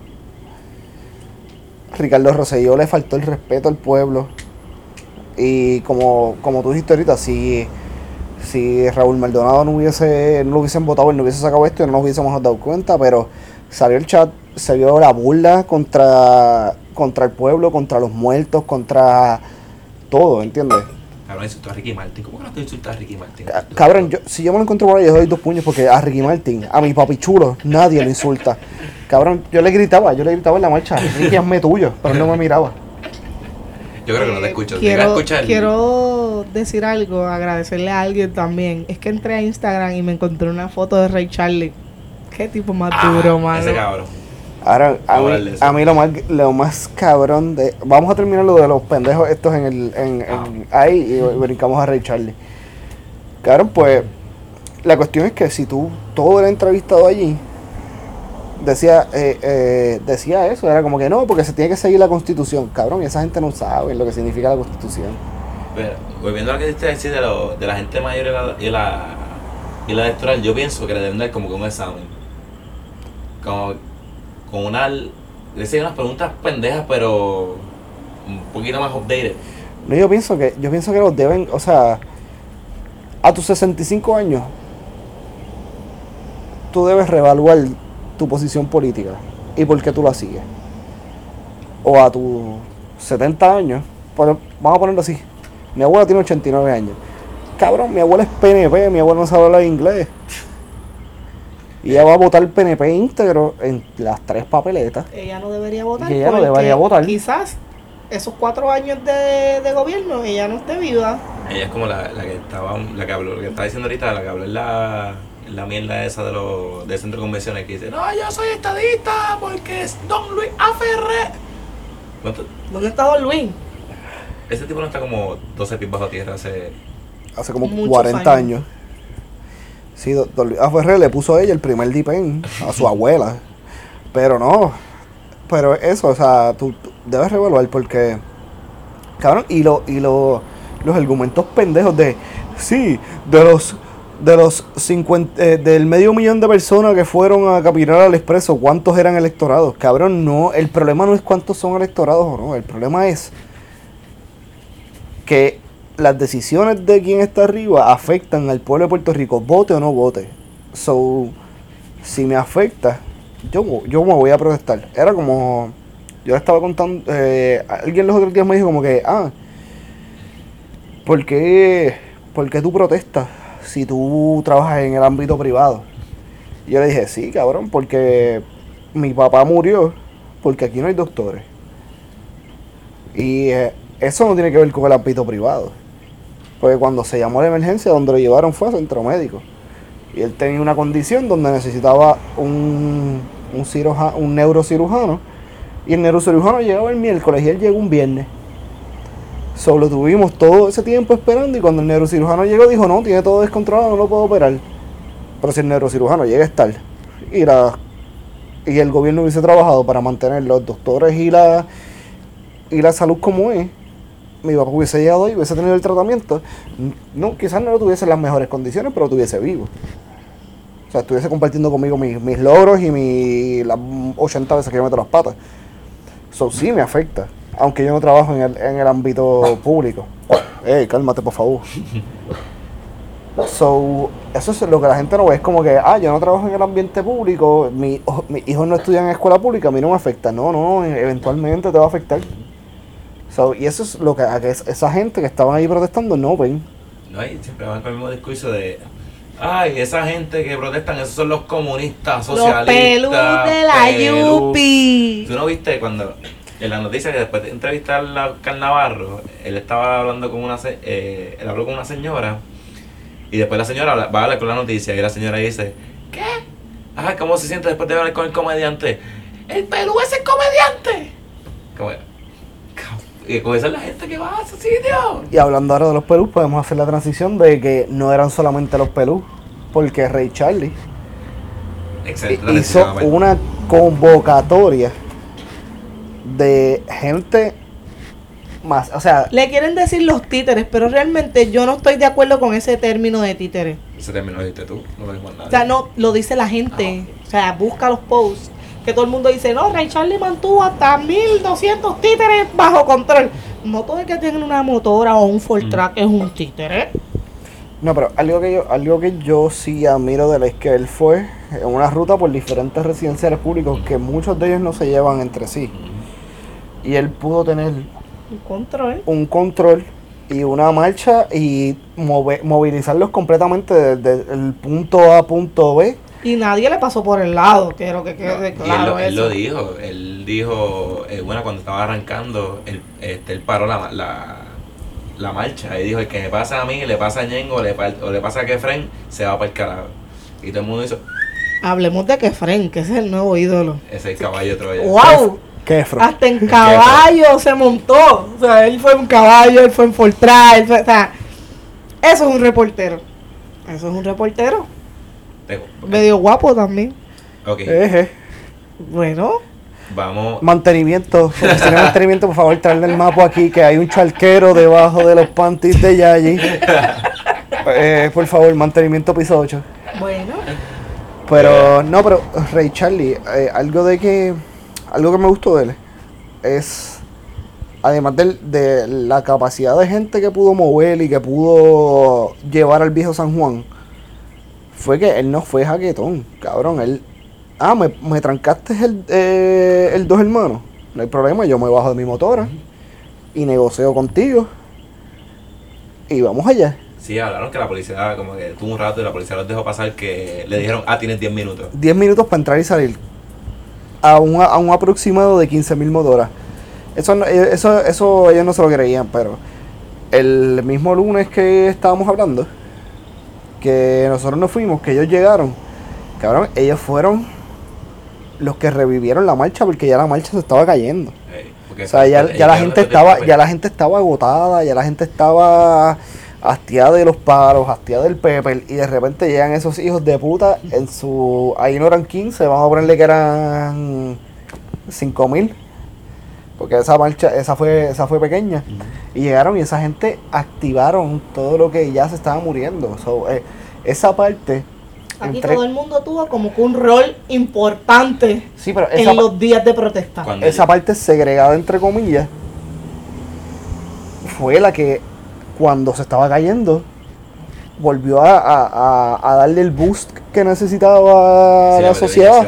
Ricardo Rosselló le faltó el respeto al pueblo. Y como, como tú dijiste ahorita, si, si Raúl Maldonado no hubiese, no lo hubiesen votado, él no hubiese sacado esto y no nos hubiésemos dado cuenta, pero salió el chat, se vio la burla contra, contra el pueblo, contra los muertos, contra todo, ¿entiendes? Cabrón, insultó a Ricky Martin. ¿Cómo que no te insultas a Ricky Martin? Ca- Cabrón, yo, si yo me lo encuentro por ahí, yo doy dos puños porque a Ricky Martin, a mi papi chulo, nadie lo insulta. Cabrón, yo le gritaba, yo le gritaba en la marcha, Ricky, hazme tuyo, pero él no me miraba. Yo creo que no te escucho. Iba a Quiero, escuchar. quiero decir algo, agradecerle a alguien también. Es que entré a Instagram y me encontré una foto de Ray Charlie. Qué tipo más Ah, duro, mano. Ese cabrón. Ahora, a mí, a mí lo más, lo más cabrón de... Vamos a terminar lo de los pendejos estos en el... En, en- ahí y brincamos a Ray Charlie. Cabrón, pues... La cuestión es que si tú, todo el entrevistado allí, decía eh, eh, decía eso, era como que no, porque se tiene que seguir la constitución. Cabrón, y esa gente no sabe lo que significa la constitución. Pero, volviendo a lo que dijiste decir de, lo, de la gente mayor y la, y la, y la electoral, yo pienso que le deben dar como que un examen. como con una. Le hacía unas preguntas pendejas, pero un poquito más updated. No, yo pienso que, yo pienso que los deben, o sea, a tus 65 años, tú debes reevaluar tu posición política y por qué tú la sigues. O a tus 70 años, pero vamos a ponerlo así. Mi abuela tiene 89 años. Cabrón, mi abuela es PNP, mi abuela no sabe hablar inglés. Y ella va a votar PNP íntegro en las tres papeletas. Ella no debería votar. Y ella no debería votar. Quizás esos cuatro años de, de gobierno ella no esté viva. Ella es como la, la que estaba, la que habló, lo que estaba diciendo ahorita, la que habló en la, la mierda esa de los del centro de convenciones que dice, no, yo soy estadista porque es Don Luis Aferré. ¿Cuánto? ¿Dónde está Don Luis? Ese tipo no está como 12 pies bajo tierra hace. Hace como Muchos 40 años. años. Sí, do- don Luis Ferrer le puso a ella el primer dipen a su *laughs* abuela. Pero no. Pero eso, o sea, tú, tú debes revaluar porque. Cabrón, y, lo, y lo, los argumentos pendejos de. Sí, de los. De los 50, eh, del medio millón de personas que fueron a capinar al expreso, ¿cuántos eran electorados? Cabrón, no, el problema no es cuántos son electorados o no, el problema es que las decisiones de quien está arriba afectan al pueblo de Puerto Rico, vote o no vote. So, si me afecta, yo, yo me voy a protestar. Era como, yo estaba contando, eh, alguien los otros días me dijo como que, ah, ¿por qué, por qué tú protestas si tú trabajas en el ámbito privado? Yo le dije, sí, cabrón, porque mi papá murió porque aquí no hay doctores. Y eh, eso no tiene que ver con el ámbito privado. Porque cuando se llamó la emergencia, donde lo llevaron fue a centro médico. Y él tenía una condición donde necesitaba un, un neurocirujano. Y el neurocirujano llegaba el miércoles y él llegó un viernes. Solo tuvimos todo ese tiempo esperando y cuando el neurocirujano llegó dijo, no, tiene todo descontrolado, no lo puedo operar. Pero si el neurocirujano llega a estar y, la, y el gobierno hubiese trabajado para mantener los doctores y la, y la salud como es, mi papá hubiese llegado y hubiese tenido el tratamiento. No, quizás no lo tuviese en las mejores condiciones, pero lo tuviese vivo. O sea, estuviese compartiendo conmigo mis, mis logros y mi, las 80 veces que yo meto las patas. Eso sí me afecta, aunque yo no trabajo en el, en el ámbito público. Ey, cálmate, por favor. So, eso es lo que la gente no ve. Es como que, ah, yo no trabajo en el ambiente público, mi, ojo- mis hijos no estudian en escuela pública, a mí no me afecta. No, no, eventualmente te va a afectar. So, y eso es lo que, a que es- esa gente que estaban ahí protestando no ven. No, y siempre van con el mismo discurso de. Ay, esa gente que protestan, esos son los comunistas, Los socialistas. pelus de la pelus. Yupi. ¿Tú no viste cuando en la noticia que después de entrevistar a Carl Navarro, él estaba hablando con una eh, él habló con una señora y después la señora va a hablar con la noticia y la señora dice, ¿qué? Ajá, ¿cómo se siente después de hablar con el comediante? El pelú es el comediante. Como, y con esa es la gente que va a ese sitio. Y hablando ahora de los pelús, podemos hacer la transición de que no eran solamente los pelús, porque Ray Charlie Excelente. hizo una convocatoria de gente más, o sea, Le quieren decir los títeres, pero realmente yo no estoy de acuerdo con ese término de títeres. Ese término lo dijiste tú, no lo dijo nadie. O sea, no, lo dice la gente. O sea, busca los posts. Que todo el mundo dice, no, Ray Charlie mantuvo hasta 1200 títeres bajo control. No todo el que tiene una motora o un Ford Mm. Track es un títere. no, pero algo que yo, algo que yo sí admiro de él es que él fue en una ruta por diferentes residenciales públicos que muchos de ellos no se llevan entre sí. Y él pudo tener Un control. un control y una marcha y move- movilizarlos completamente desde el punto A a punto B. Y nadie le pasó por el lado, quiero que quede No, y él, claro lo, él eso. lo dijo, él dijo, eh, bueno, cuando estaba arrancando, él, este, él paró la, la, la marcha y dijo, el que me pasa a mí, le pasa a Ñengo o le, pa- o le pasa a Kefren, se va para el carajo. Y todo el mundo hizo, Hablemos de Kefren, que es el nuevo ídolo. ese es el caballo troya. ¡Wow! Hasta en caballo se montó. O sea, él fue en caballo, él fue en Fortran, él fue- o sea, eso es un reportero. Eso es un reportero. Tengo- Medio guapo también. Ok, Eje. Bueno, vamos. Mantenimiento, oficina de mantenimiento, por favor, traerle el mapa aquí, que hay un charquero debajo de los panties de Yayi. *laughs* Eh, por favor, mantenimiento piso 8. bueno. Pero, no, pero Ray Charlie, eh, algo de que, algo que me gustó de él es, además del- de, la capacidad de gente que pudo mover y que pudo llevar al viejo San Juan, fue que él no fue jaquetón, cabrón, él, ah, me, me trancaste el, eh, el dos hermanos, no hay problema, yo me bajo de mi motora y negocio contigo y vamos allá. Sí, hablaron que la policía, como que tuvo un rato y la policía los dejó pasar que le dijeron, ah, tienes 10 minutos. 10 minutos para entrar y salir. A un, a un aproximado de 15 mil motoras. Eso, no- eh, eso, eso ellos no se lo creían, pero el mismo lunes que estábamos hablando, que nosotros nos fuimos, que ellos llegaron, cabrón, ellos fueron los que revivieron la marcha porque ya la marcha se estaba cayendo. O sea, ya, ya la gente estaba, ya la gente estaba agotada, ya la gente estaba hastiada de los paros, hastiada del Pepper, y de repente llegan esos hijos de puta en su. Ahí no eran 15, vamos a ponerle que eran 5 mil. Porque esa marcha, esa fue, esa fue pequeña. Y llegaron y esa gente activaron todo lo que ya se estaba muriendo. So, eh, esa parte. Aquí entre- todo el mundo tuvo como que un rol importante sí, pero en pa- los días de protesta. Esa parte segregada entre comillas fue la que cuando se estaba cayendo volvió a, a- a- a darle el boost que necesitaba Sí, la la sociedad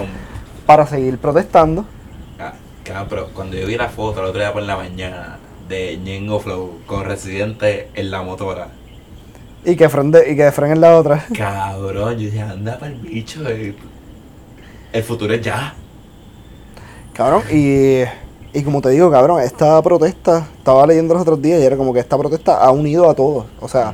para seguir protestando. Ah, cabrón, pero cuando yo vi la foto el otro día por la mañana de Ñengo Flow con Residente en la motora, Y que Fren, de- y que Fren en la otra. *laughs* cabrón, yo dije, anda para el bicho, eh. el futuro es ya. Cabrón, y, y como te digo, cabrón, esta protesta, estaba leyendo los otros días y era como que esta protesta ha unido a todos. O sea,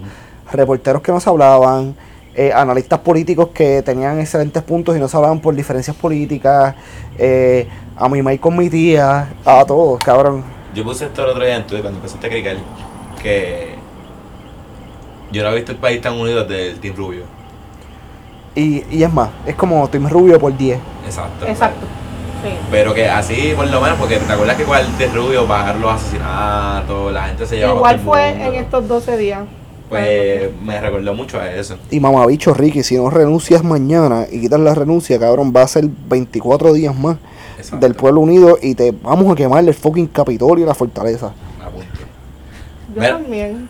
reporteros que no se hablaban, eh, analistas políticos que tenían excelentes puntos y no se hablaban por diferencias políticas, eh, a mi maíz con mi tía, a todos, cabrón. Yo puse esto el otro día en Twitter cuando empezaste a criticar que yo no he visto el país tan unido desde el Team Rubio. Y, y es más, es como Tim Rubio por 10. Exacto. Exacto. Sí. Pero que así, por lo menos, porque te acuerdas que el Team Rubio bajar los asesinatos, la gente se llevaba Igual el fue mundo. en estos 12 días. Pues me recordó mucho a eso. Y mamabicho Ricky, si no renuncias mañana y quitas la renuncia, cabrón, va a ser 24 días más Exacto. del pueblo unido y te vamos a quemar el fucking Capitolio y la fortaleza. Yo Mira. también.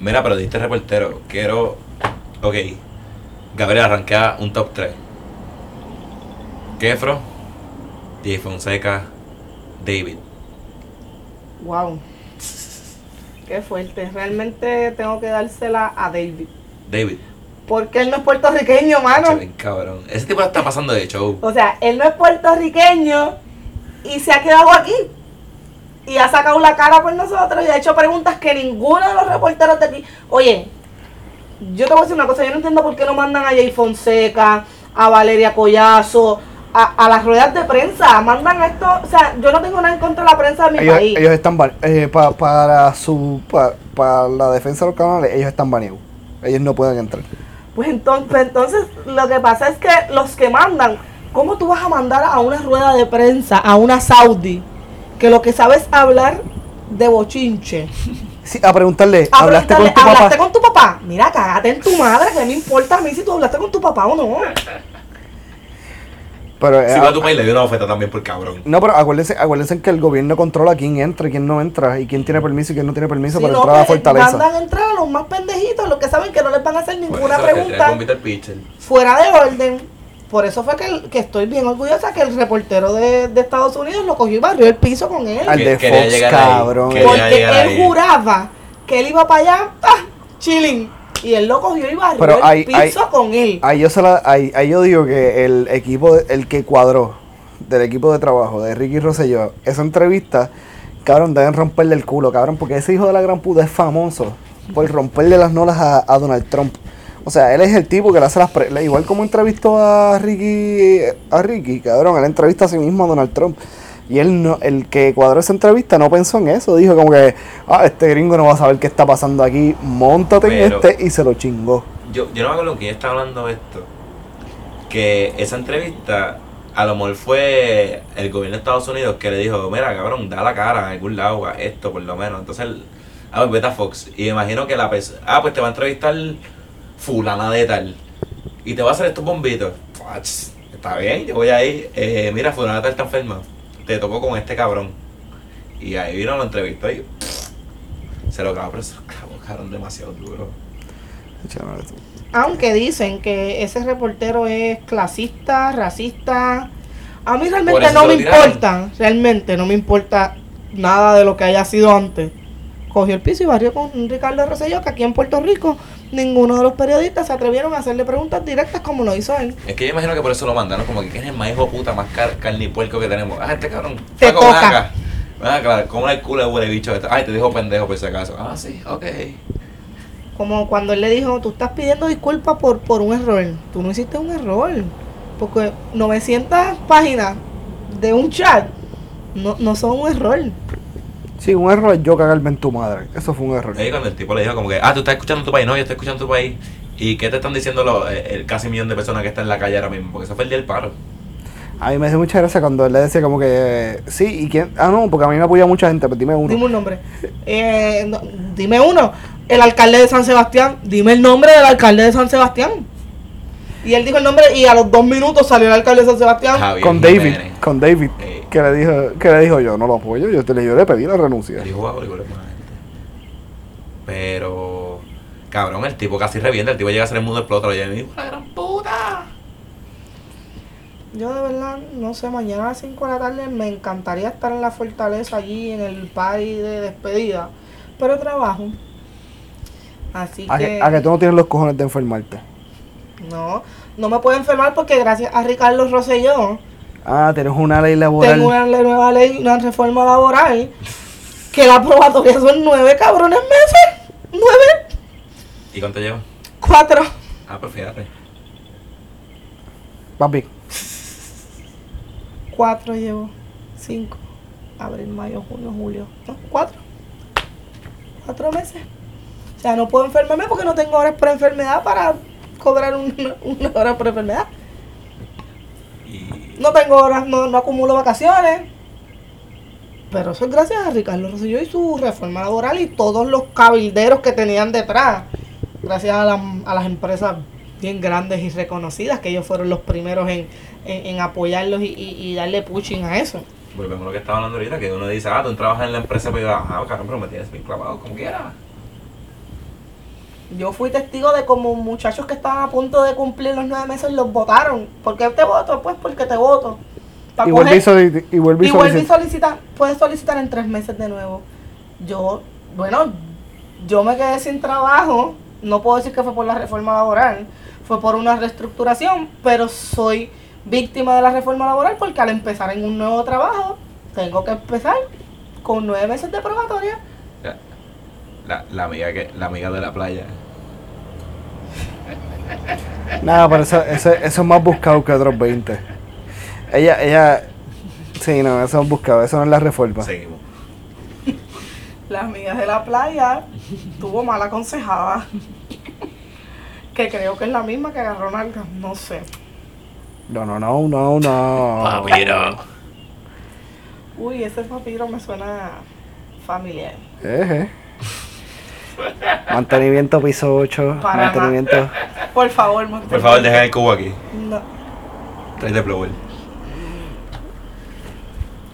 Mira, pero diste reportero. Quiero. Ok. Gabriel arranquea un top 3. Kefro, DJ Fonseca, David. Wow. Qué fuerte. Realmente tengo que dársela a David. David. Porque él no es puertorriqueño, mano. Ven, cabrón. Ese tipo está pasando de show. O sea, él no es puertorriqueño y se ha quedado aquí. Y ha sacado la cara por nosotros y ha hecho preguntas que ninguno de los reporteros de aquí. Oye, yo te voy a decir una cosa, yo no entiendo por qué no mandan a Jay Fonseca, a Valeria Collazo, a, a las ruedas de prensa. Mandan esto, o sea, yo no tengo nada en contra de la prensa de mi Ellos, país. ellos están eh, pa- para su pa- para la defensa de los canales, ellos están baneados. Ellos no pueden entrar. Pues entonces, entonces lo que pasa es que los que mandan, ¿cómo tú vas a mandar a una rueda de prensa, a una Saudi, que lo que sabe es hablar de bochinche? Sí, a preguntarle, A ¿hablaste con preguntarle, tu ¿Hablaste papá? con tu papá? Mira, cagate en tu madre, que me importa a mí si tú hablaste con tu papá o no. Pero, eh, Si va a tu país, le dio una oferta también por cabrón. no, pero acuérdense, acuérdense que el gobierno controla quién entra y quién no entra, y quién tiene permiso y quién no tiene permiso para no, entrar a la pues, fortaleza. mandan a entrar a los más pendejitos, los que saben que no les van a hacer ninguna pregunta fuera de orden. Por eso fue que, el- que estoy bien orgullosa que el reportero de, de Estados Unidos lo cogió y barrió el piso con él. Al de Fox, cabrón. Porque él ahí. juraba que él iba para allá, ah, chilling. Y él lo cogió y barrió Pero el hay- piso hay- con él. Ahí yo, se la- ahí- ahí yo digo que el equipo, de- el que cuadró del equipo de trabajo de Ricky Rosselló, esa entrevista, cabrón, deben romperle el culo, cabrón, porque ese hijo de la gran puta es famoso por romperle las nolas a, a Donald Trump. O sea, él es el tipo que le hace las... igual como entrevistó a Ricky, a Ricky, cabrón, él entrevista a sí mismo a Donald Trump. Y él no, el que cuadró esa entrevista no pensó en eso, dijo como que, ah, este gringo no va a saber qué está pasando aquí, montate en este y se lo chingó. Yo, yo no me acuerdo quién estaba hablando de esto. Que esa entrevista, a lo mejor fue el gobierno de Estados Unidos que le dijo: Mira, cabrón, da la cara a algún lado, a esto por lo menos. Entonces, él, ah, pues vete a Fox. Y me imagino que la persona, ah, pues te va a entrevistar Fulana de tal. y te voy a hacer estos bombitos. Está bien, yo voy ahí. Eh, mira, Fulana está enferma. Te tocó con este cabrón. Y ahí vino la entrevista y se lo grabó, pero se lo grabó, cabrón, demasiado duro. Aunque dicen que ese reportero es clasista, racista. A mí realmente no me importa, realmente no me importa nada de lo que haya sido antes. Cogió el piso y barrió con Ricardo Rosselló, que aquí en Puerto Rico ninguno de los periodistas se atrevieron a hacerle preguntas directas como lo hizo él. Es que yo imagino que por eso lo mandan, ¿no? Como que ¿quién es el más hijo puta, más car carne y puerco que tenemos? Ah, este cabrón. Te Paco, toca. acá. Ven acá, ¿cómo el culo de huele bicho este? Ay, te dijo pendejo por si acaso. Ah, sí, ok. Como cuando él le dijo, tú estás pidiendo disculpas por, por un error. Tú no hiciste un error. Porque 900 páginas de un chat no, no son un error. Sí, un error es yo cagarme en tu madre. Eso fue un error. Ahí cuando el tipo le dijo como que, ah, tú estás escuchando tu país, no, yo estoy escuchando tu país. ¿Y qué te están diciendo los, eh, el casi millón de personas que están en la calle ahora mismo? Porque eso fue el día del paro. A mí me dio mucha gracia cuando él le decía como que, sí, ¿y quién? Ah, no, porque a mí me apoya mucha gente, pues dime uno. Dime un nombre. Eh, no, dime uno. El alcalde de San Sebastián. Dime el nombre del alcalde de San Sebastián. Y él dijo el nombre y a los dos minutos salió el alcalde de San Sebastián. Javier con David, Jiménez. con David, Eh. Que le dijo, que le dijo yo, no lo apoyo, yo, te, le- yo le pedí la renuncia. El hijo va a voleibol es buena gente. Pero, cabrón, el tipo casi revienta, el tipo llega a ser el mundo explota, y dice, ¡la gran puta! Yo de verdad, no sé, mañana a las 5 de la tarde me encantaría estar en la fortaleza allí en el party de despedida. Pero trabajo. Así A que, que, a que tú no tienes los cojones de enfermarte. no, no me puedo enfermar porque gracias a Ricardo Rosselló Ah, tienes una ley laboral. tengo una nueva ley, una reforma laboral, que la probatoria son nueve cabrones meses. Nueve, ¿Y cuánto lleva? cuatro. Ah, pues fíjate. Papi, Cuatro llevo. Cinco. Abril, mayo, junio, julio. No, cuatro. Cuatro meses. O sea, no puedo enfermarme porque no tengo horas por enfermedad para cobrar un- una hora por enfermedad. No tengo horas, no, no acumulo vacaciones. Pero eso es gracias a Ricardo Rosselló y su reforma laboral y todos los cabilderos que tenían detrás. Gracias a, la- a las empresas bien grandes y reconocidas, que ellos fueron los primeros en, en- apoyarlos y, y- darle pushing a eso. volvemos a lo que estaba hablando ahorita, que uno dice, ah, tú trabajas en la empresa privada. Ah, cabrón, pero me tienes bien clavado, como quiera. Yo fui testigo de como muchachos que estaban a punto de cumplir los nueve meses los votaron. ¿Por qué te voto? Pues porque te voto. Y vuelve y, soli- y vuelve y y vuelve y solicita- solicita, puedes solicitar en tres meses de nuevo. Yo, bueno, yo me quedé sin trabajo. No puedo decir que fue por la reforma laboral, fue por una reestructuración, pero soy víctima de la reforma laboral porque al empezar en un nuevo trabajo, tengo que empezar con nueve meses de probatoria. La, la, la amiga que, la amiga de la playa. Nada, pero eso, eso, eso es más buscado que otros 20. Ella, ella, sí, no, eso es buscado, eso no es la reforma. Seguimos. Las amigas de la playa tuvo mal aconsejada. que creo que es la misma que agarró nalgas, no sé. No, no, no, no, no. Papiro. Uy, ese papiro me suena familiar. Eje. Mantenimiento piso 8, Para mantenimiento. Por favor, Monte. Por favor, deja el cubo aquí. No. Trae de blower.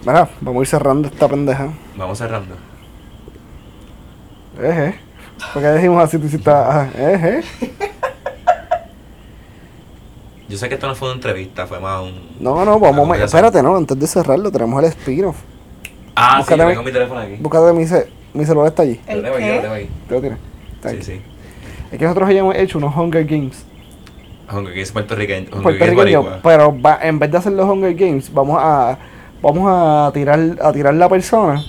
Mira, vamos a ir cerrando esta pendeja. Vamos cerrando. Eje. ¿Por qué decimos así? Tú hiciste, ajá, eje. Yo sé que esto no fue una entrevista, fue más un. No, no, vamos, conversación. espérate, no, antes de cerrarlo tenemos el spin-off. Ah, sí, Búscate yo mi- tengo mi teléfono aquí. Búscate mi, ce- mi celular está allí. Lo ¿El tengo aquí, lo tengo aquí. ¿Te lo tienes? Está Sí, aquí. sí. Es que nosotros hayamos hecho unos Hunger Games Hunger Games puertorriqueño. Hunger Games puertorriqueños, boricua. pero va- en vez de hacer los Hunger Games, vamos a vamos a tirar a tirar la persona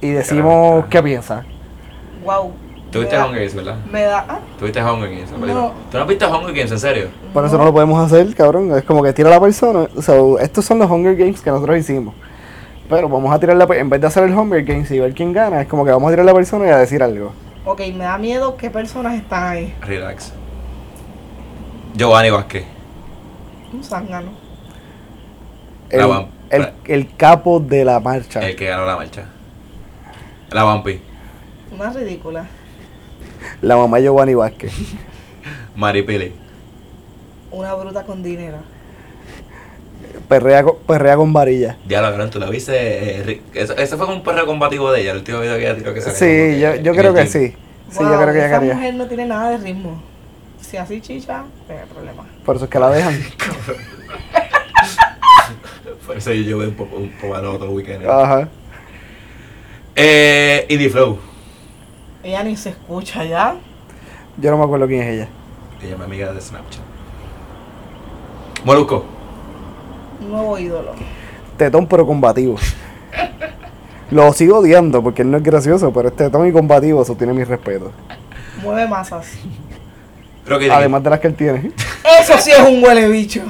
y decimos Carajo. qué piensa. Wow. ¿Tú viste Hunger Games, verdad? Me da. ah, ¿Tú viste Hunger Games? la película? No. ¿Tú no has visto Hunger Games, en serio? Por eso no lo podemos hacer, cabrón. Es como que tira la persona. So, estos son los Hunger Games que nosotros hicimos. Pero vamos a tirar la en vez de hacer el Hunger Games y ver quién gana, es como que vamos a tirar la persona y a decir algo. Ok, me da miedo qué personas están ahí. Relax. Giovanni Vázquez. Un zángano. El, La el, el capo de la marcha. El que ganó la marcha. La Vampi. Una ridícula. La mamá de Giovanni Vázquez. Maripili. Una bruta con dinero. Perrea, con- perrea con varilla. Ya lo vieron, tú lo viste. eh, ese fue como un perro combativo de ella, el último video que ella tiró que salió. Sí, yo, yo creo que sí. Sí, yo creo que ella esa quería. mujer no tiene nada de ritmo. Si así chicha, no hay problema. Por eso es que la dejan. *laughs* Por eso yo llevé un poco un poco al otro weekend. Ajá. Eh, Indie Flow. Ella ni se escucha ya. Yo no me acuerdo quién es ella. Ella es mi amiga de Snapchat. Molusco. Un nuevo ídolo. Tetón pero combativo. Lo sigo odiando porque él no es gracioso, pero es tetón y combativo, eso tiene mi respeto. Mueve masas. Rocky Además de las que él tiene. Eso sí es un huele bicho.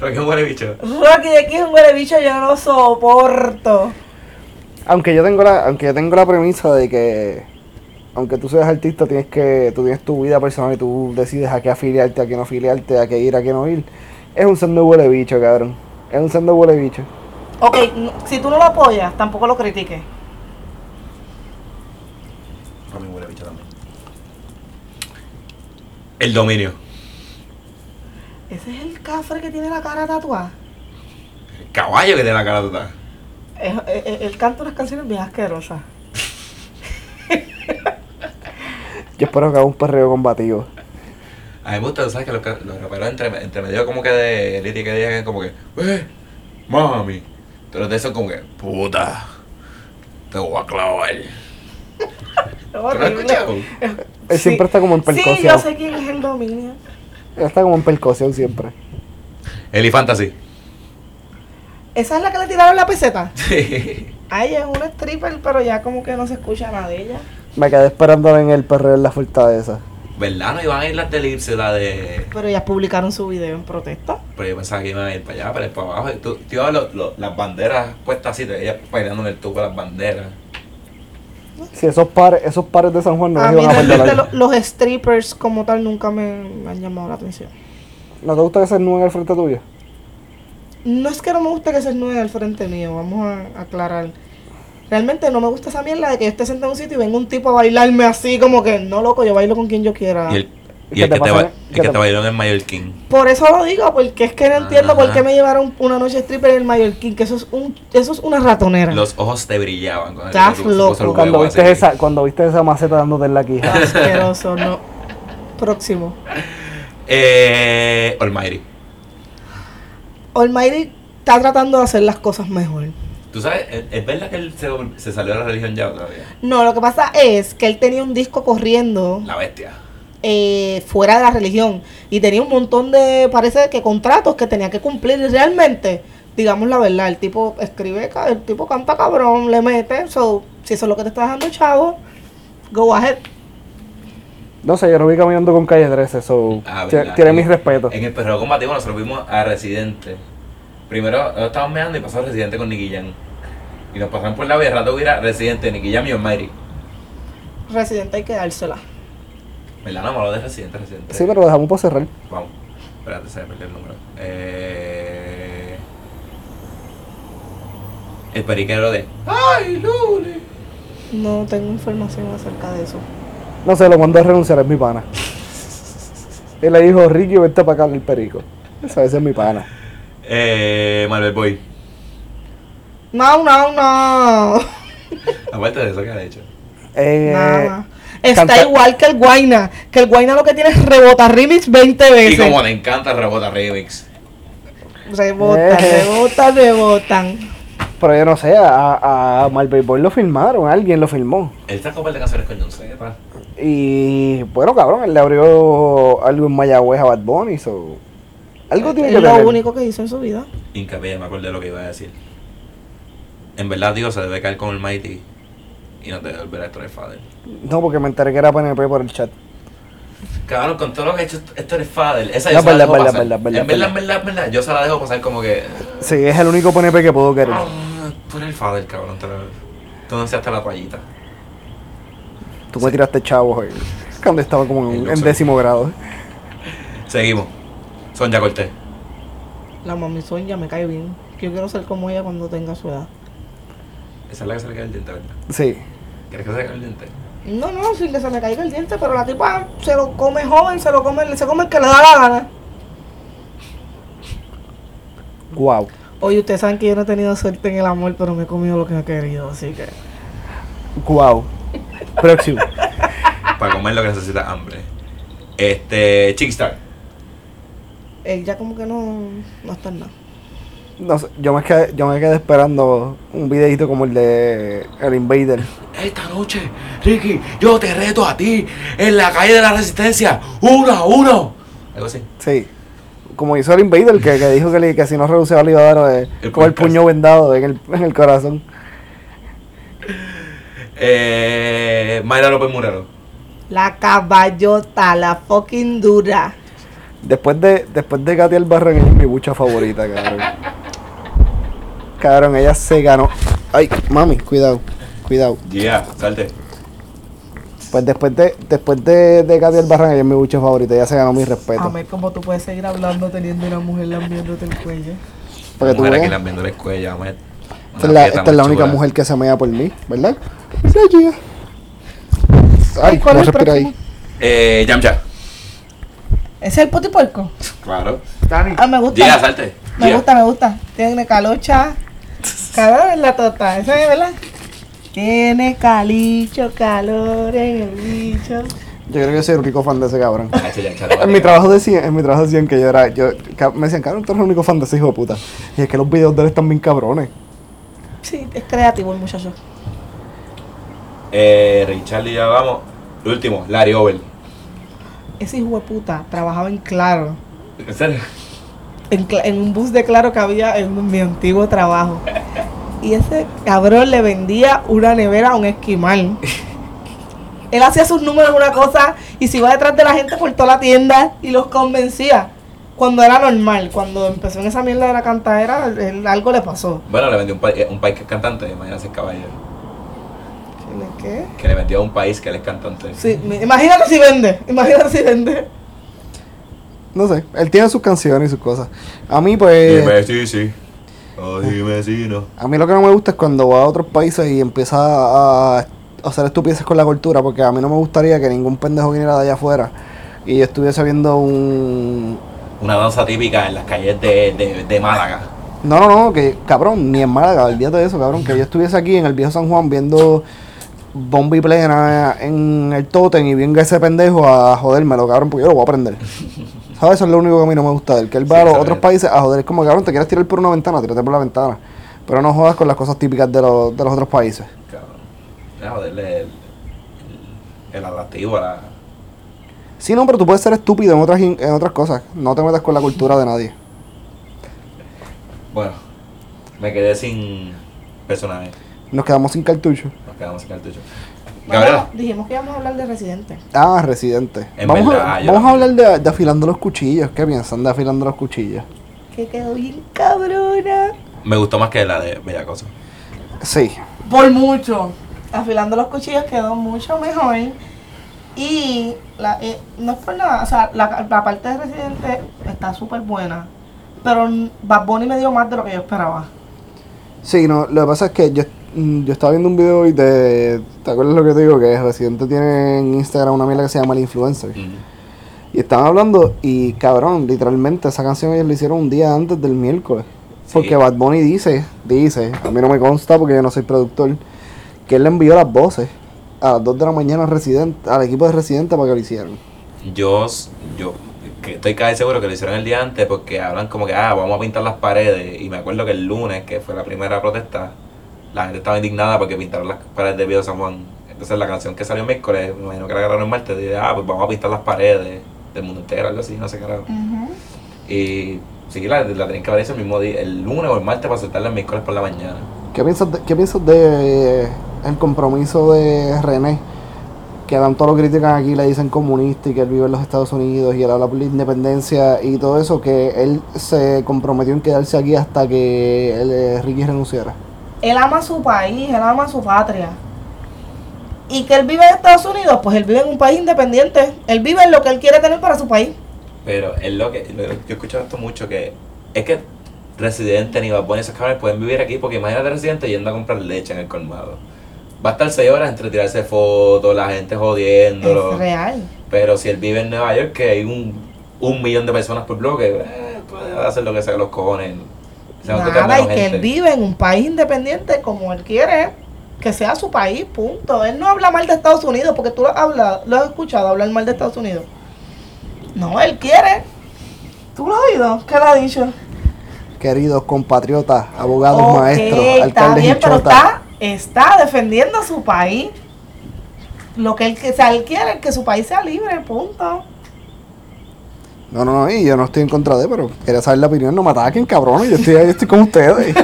Rocky es un buen bicho. Rocky de aquí es un huele bicho, yo no lo soporto. Aunque yo tengo la, aunque yo tengo la premisa de que aunque tú seas artista, tienes que, tú tienes tu vida personal y tú decides a qué afiliarte, a qué no afiliarte, a qué ir, a qué no ir. Es un sendo huele bicho, cabrón. Es un sendo huele bicho. Ok, si tú no lo apoyas, tampoco lo critiques. Rocky huele bicho también. El dominio. Ese es el cafre que tiene la cara tatuada. El caballo que tiene la cara total. Es- es- es- Él canta unas canciones bien asquerosas. Yo espero que haga un perreo combativo. A mí me gusta, sabes que los, los raperos entre, entre medio como que de lírica que digan como que, eh, mami. Pero de eso como que, puta, te voy a clavar. *laughs* Es ¿Tú lo has horrible. escuchado? Él siempre está como en Sí, yo percusión. sé quién es el dominio. Él está como en percusión siempre. Eli Fantasy. ¿Esa es la que le tiraron la peseta? *laughs* Sí. A ella es una stripper, pero ya como que no se escucha nada de ella. Me quedé esperando en el perreo en la fortaleza. ¿Verdad? No iban a ir las del Ipse, la de. Pero ellas publicaron su video en protesta. Pero yo pensaba que iban a ir para allá, para ir para abajo. Y tú, tú lo- lo- las banderas puestas así, te veías bailando en el tubo las banderas. Si esos pares, esos pares de San Juan no a los mí iban a perder realmente ahí. lo- los strippers como tal nunca me, me han llamado la atención. ¿No te gusta que se desnuden al frente tuyo? No es que no me guste que se desnuden al frente mío, vamos a aclarar. Realmente no me gusta esa mierda de que yo esté sentado en un sitio y venga un tipo a bailarme así como que, no loco, yo bailo con quien yo quiera. Y el, ¿Y el te que te, el que te- te bailó en el Mallorquín. Por eso lo digo, porque es que no entiendo por qué me llevaron una noche stripper en el Mallorquín, que eso es un, eso es una ratonera. Los ojos te brillaban. Cuando Estás loco. Cuando viste, esa, cuando viste esa maceta dándote en la quija. *laughs* Asqueroso, no. Próximo. Eh, Almighty. Almighty está tratando de hacer las cosas mejor. ¿Tú sabes? ¿Es, verdad que él se, se salió de la religión ya todavía? No, lo que pasa es que él tenía un disco corriendo La bestia. eh, fuera de la religión y tenía un montón de, parece que contratos que tenía que cumplir y realmente, digamos la verdad, el tipo escribe, el tipo canta cabrón, le mete, so, si eso es lo que te está dejando chavo, go ahead. No sé, yo lo vi caminando con calle 13, so. Ah, tiene En- mis respetos. En el perreo combativo nosotros vimos a Residente. Primero estábamos meando y pasó Residente con Nicky Jam. Y nos pasaron por la vida, rato hubiera Residente, Nicky Jam y Almighty. Residente hay que dársela. ¿Verdad? No, malo de Residente, Residente. Sí, pero lo dejamos por cerrar. Vamos. Espérate, se me perdió el número. Eh... El periquero de... ¡Ay, Luli! No tengo información acerca de eso. No sé, lo mandó a renunciar, es mi pana. *laughs* Él le dijo, Ricky, vente para acá el perico. Esa ese es mi pana. Eh... Marvel Boy. No, no, no. Aparte de eso que ha hecho. Eh, Nada. Está canta- igual que el Guaina. Que el Guaina lo que tiene es rebota remix 20 Y veces. como le encanta el Rebota Remix. Rebotan, Eh. rebotan, rebotan. Pero yo no sé, a, a Marvel Boy lo filmaron, alguien lo filmó. Él sacó un par de canciones con John Sepa. Y bueno, cabrón, él le abrió algo en Mayagüez a Bad Bunny, so. Algo tiene que Es lo tener. único que hizo en su vida. Hincapié, me acordé de lo que iba a decir. En verdad, digo, se debe caer con el Mighty y no te debe volver a el Fader. No, porque me enteré que era PNP por el chat. Cabrón, con todo lo que ha hecho Héctor el Fader, esa No, yo se la verdad, dejo verdad, pasar. verdad, verdad, en verdad, en verdad. verdad, verdad, yo se la dejo pasar como que... Sí, es el único PNP que puedo querer. Ah, tú eres el Fader, cabrón. Te lo, tú no hasta la toallita. Tú me tiraste chavos hoy. Cuando estaba como en, décimo grado. Seguimos. Sonja Cortés. La mami Sonia me cae bien. Yo quiero ser como ella cuando tenga su edad. Esa es la que se le cae el diente, ¿verdad? Sí. ¿Quieres que se le caiga el diente? No, no, sin que se me caiga el diente, pero la tipa se lo come joven, se lo come, se come el que le da la gana. Wow. Oye, ustedes saben que yo no he tenido suerte en el amor, pero me he comido lo que he querido, así que. Wow. Próximo. *laughs* Para comer lo que necesita hambre. Este, Chickstar. Él ya como que no, no está en nada. No sé, yo me quedé, yo me quedé esperando un videito como el de El Invader. Esta noche, Ricky, yo te reto a ti en la calle de la Resistencia. Uno a uno. Algo así. Sí. Como hizo el Invader, que, que dijo que, le- que si no renunciaba le iba a dar eh, El con el puño vendado en el, en el corazón. Eh, Mayra López Murero. La caballota, la fucking dura. Después de, después de Katy Albarrán, ella es mi bucha favorita, cabrón. Cabrón, ella se ganó. Ay, mami, cuidado, cuidado. Yeah, salte. Pues después de, después de, de Katy Albarrán, ella es mi bucha favorita, ella se ganó mi respeto. A ver cómo tú puedes seguir hablando teniendo una mujer lambiéndote el cuello. Porque tú mujer aquí lambiéndole el cuello. Esta es la, fiesta esta es la muy única mujer que se mea por mí, ¿verdad? Sí. Ay, ¿Cuál es el ahí. Eh, Yamcha. ¿Ese es el potipuerco? Claro. Ah, me gusta. Yeah, salte. Me Yeah. gusta, me gusta. Tiene calocha. Calor en la tota. ¿Esa es verdad? Tiene calicho, calor en el bicho. Yo creo que soy el único fan de ese cabrón. Ah, En mi trabajo decían, en mi trabajo decían que yo era, yo, me decían, cabrón, tú eres el único fan de ese hijo de puta. Y es que los videos de él están bien cabrones. Sí, es creativo el muchacho. Eh, Richard, ya vamos. Último, Larry Over. Ese hijo de puta trabajaba en Claro. ¿En serio? En, un bus de Claro que había en mi antiguo trabajo. Y ese cabrón le vendía una nevera a un esquimal. Él hacía sus números una cosa y se iba detrás de la gente por toda la tienda y los convencía. Cuando era normal, cuando empezó en esa mierda de la cantadera, él- algo le pasó. Bueno, le vendió un, pa- eh, un país que es cantante, imagínate el caballero. ¿Qué? Que le vendió a un país que él es cantante. Sí, imagínate si vende, imagínate si vende. No sé, él tiene sus canciones y sus cosas. A mí, pues, Dime sí, sí. O dime sí, no. a mí lo que no me gusta es cuando va a otros países y empieza a, a hacer estupideces con la cultura, porque a mí no me gustaría que ningún pendejo viniera de allá afuera y yo estuviese viendo un... Una danza típica en las calles de, de, de Málaga. No, no, no, que cabrón, ni en Málaga, olvídate de eso, cabrón, que yo estuviese aquí en el viejo San Juan viendo bomba y plena en el totem y venga ese pendejo a jodérmelo, cabrón, porque yo lo voy a aprender. *laughs* ¿Sabes? Eso es lo único que a mí no me gusta de él, que él va Sí, a los otros países a joder, es como cabrón, te quieres tirar por una ventana, tírate por la ventana. Pero no jodas con las cosas típicas de los, de los otros países. Cabrón. Es joderle el, el, el atractivo a la. Sí, no, pero tú puedes ser estúpido en otras, en otras cosas. No te metas con la cultura de nadie. Bueno, me quedé sin personaje. Nos quedamos sin cartucho. Nos quedamos sin cartucho. Gabriela. Bueno, dijimos que íbamos a hablar de Residente. Ah, residente. En vamos verdad, a, vamos a hablar de, de afilando los cuchillos. ¿Qué piensan de afilando los cuchillos? Que quedó bien cabrona. Me gustó más que la de Bella Cosa. Sí. Por mucho. Afilando los cuchillos quedó mucho mejor. Y la, eh, no es por nada, o sea, la, la parte de Residente está súper buena. Pero Bad Bunny me dio más de lo que yo esperaba. Sí, no, lo que pasa es que yo, yo estaba viendo un video hoy de. ¿Te acuerdas lo que te digo? Que Residente tiene en Instagram una mierda que se llama El Influencer. Y estaban hablando, y cabrón, literalmente esa canción ellos la hicieron un día antes del miércoles. Sí. Porque Bad Bunny dice, dice, a mí no me consta porque yo no soy productor, que él le envió las voces a las 2 de la mañana al, Residente, al equipo de Residente para que lo hicieran. Yo, yo que estoy casi seguro que lo hicieron el día antes porque hablan como que, ah, vamos a pintar las paredes. Y me acuerdo que el lunes, que fue la primera protesta, la gente estaba indignada porque pintaron las paredes de Viejo San Juan. Entonces la canción que salió el miércoles, me imagino que la agarraron el martes, dije, ah, pues vamos a pintar las paredes del mundo entero, algo así, no sé qué era. Y sí, la, la tenían que haber hecho el mismo día, el lunes o el martes para soltarla el miércoles por la mañana. ¿Qué piensas de, qué piensas de eh, el compromiso de René? Que tanto lo critican aquí, le dicen comunista y que él vive en los Estados Unidos y él habla por la independencia y todo eso, que él se comprometió en quedarse aquí hasta que eh, Ricky renunciara. Él ama su país, él ama su patria. Y que él vive en Estados Unidos, pues él vive en un país independiente. Él vive en lo que él quiere tener para su país. Pero es lo que, yo he escuchado esto mucho, que es que Residente ni Bad Bunny, esos cabrones pueden vivir aquí porque imagínate Residente yendo a comprar leche en el colmado. Va a estar seis horas entre tirarse fotos, la gente jodiéndolo. Es real. Pero si él vive en Nueva York, que hay un, un millón de personas por bloque, eh, puede hacer lo que sea los cojones. Nada, y que gente. él vive en un país independiente como él quiere, que sea su país, punto. Él no habla mal de Estados Unidos, porque tú lo, hablas, lo has escuchado hablar mal de Estados Unidos. No, él quiere. ¿Tú lo has oído? ¿Qué le ha dicho? Queridos compatriotas, abogados, Ok, maestros, está alcaldes bien, pero está, está defendiendo su país. Lo que él, que- o sea, él quiere es que su país sea libre, punto. No, no, no, y yo no estoy en contra de, pero quería saber la opinión, no me ataquen, cabrones, yo estoy ahí, estoy con ustedes.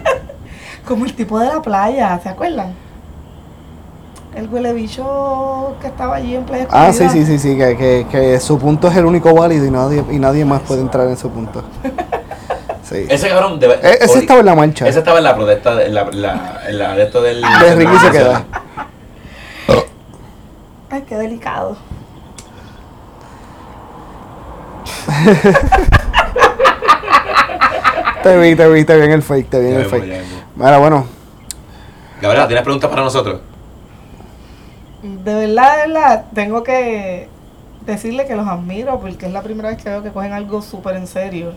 *laughs* Como el tipo de la playa, ¿se acuerdan? El huele bicho que estaba allí en Playa ah, sí, Escondida. sí, sí, sí, que, que, que su punto es el único válido y nadie, y nadie más puede entrar en su punto. *laughs* Sí. Ese cabrón de E- ese estaba en la marcha. Ese estaba en la protesta, de- en la, la, en la de esto del. De Ricky se queda. Ay, qué delicado. *laughs* Te vi, te vi, te vi en el fake, te vi en Ya el vemos, fake. Mira, bueno, Gabriela, ¿tienes preguntas para nosotros? De verdad, de verdad, tengo que decirle que los admiro porque es la primera vez que veo que cogen algo súper en serio.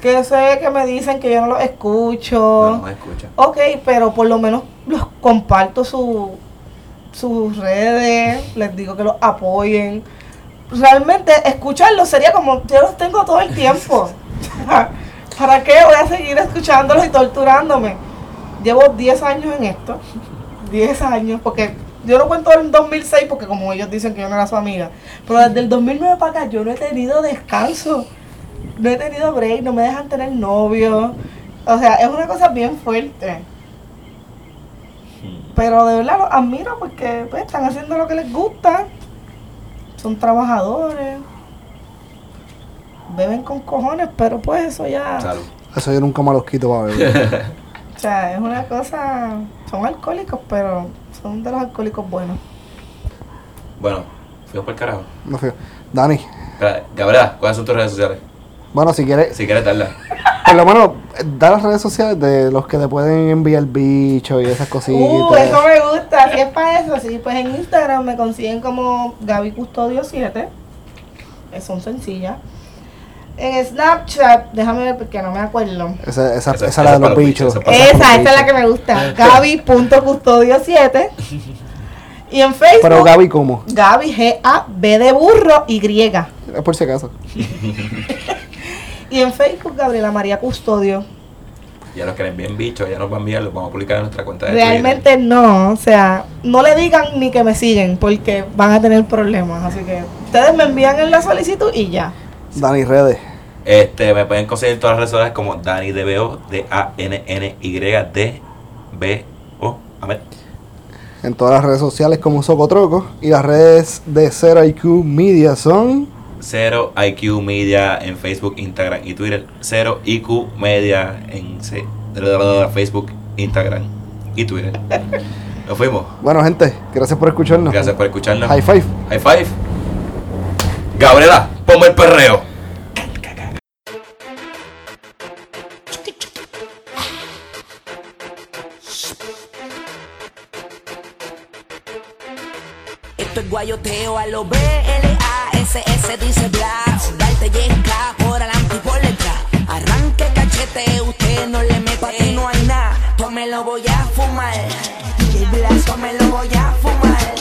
Que sé que me dicen que yo no los escucho. No, no me escucha. Ok, pero por lo menos los comparto su, sus redes, les digo que los apoyen. Realmente escucharlos sería como, yo los tengo todo el tiempo. *laughs* ¿Para qué voy a seguir escuchándolos y torturándome? Llevo 10 años en esto. 10 años, porque yo no cuento el 2006 porque como ellos dicen que yo no era su amiga. Pero desde el 2009 para acá yo no he tenido descanso. No he tenido break, no me dejan tener novio. O sea, es una cosa bien fuerte. Pero de verdad los admiro porque pues, están haciendo lo que les gusta. Son trabajadores. Beben con cojones, pero pues eso ya... Salud. eso yo nunca me los quito para beber. *laughs* O sea, es una cosa... Son alcohólicos, pero son de los alcohólicos buenos. Bueno, fuimos por el carajo. No fío. Dani, Gabriela, ¿cuáles son tus redes sociales? Bueno, si quieres, Si quieres darla. por lo menos, da las redes sociales de los que te pueden enviar bicho y esas cositas. Uh, eso me gusta. Si es para eso, sí. Pues en Instagram me consiguen como Gaby Custodio 7. Eh, Son sencillas. En Snapchat, déjame ver porque no me acuerdo. Esa, esa, Esa- la de los bichos. bichos, esa es Esa, es la que me gusta. Gaby.custodio7. *laughs* Y en Facebook. Pero Gaby, ¿cómo? Gaby, G-A-B de burro, Y. Es por si acaso. *laughs* Y en Facebook, Gabriela María Custodio. Ya los que le envíen bichos, ya nos van a enviar, los vamos a publicar en nuestra cuenta de Realmente no, o sea, no le digan ni que me siguen porque van a tener problemas. Así que ustedes me envían en la solicitud y ya. Dani Redes. Este, me pueden conseguir en todas las redes sociales como Dani DBO, D-A-N-N-Y-D-B-O. A ver. En todas las redes sociales como Socotroco. Y las redes de Zero IQ Media son. Cero IQ Media en Facebook, Instagram y Twitter. Cero IQ Media en se- Facebook, Instagram y Twitter. *laughs* Nos fuimos. Bueno, gente, gracias por escucharnos. Gracias por escucharnos. High five. High five. Gabriela, ponme el perreo. Esto es guayoteo a lo B-L-A-S-S dice bla. Darte yesca por adelante y por detrás. Arranque cachete, usted no le mete. Pa' ti no hay nada, yo me lo voy a fumar. DJ Blas, me lo voy a fumar.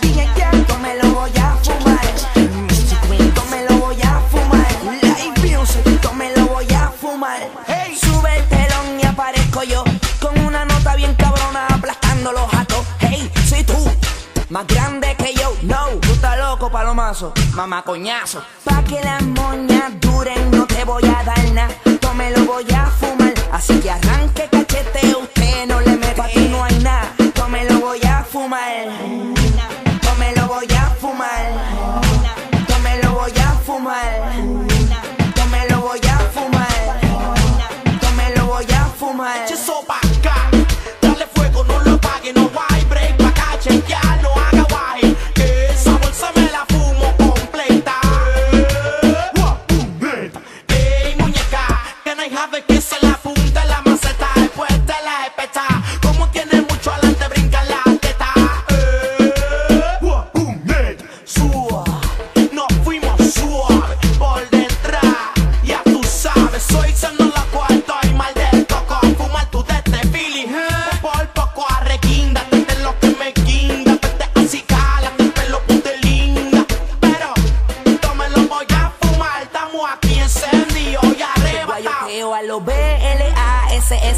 DJ Jack, me lo voy a fumar. Music Queen, me lo voy a fumar. Live Music, me lo voy a fumar. Hey, sube el telón y aparezco yo. Con una nota bien cabrona aplastando los jatos. Hey, soy tú. Más grande palomazo, mamá coñazo. Pa' que las moñas duren, no te voy a dar nada, yo me lo voy a fumar. Así que arranque cachete, usted no le mete.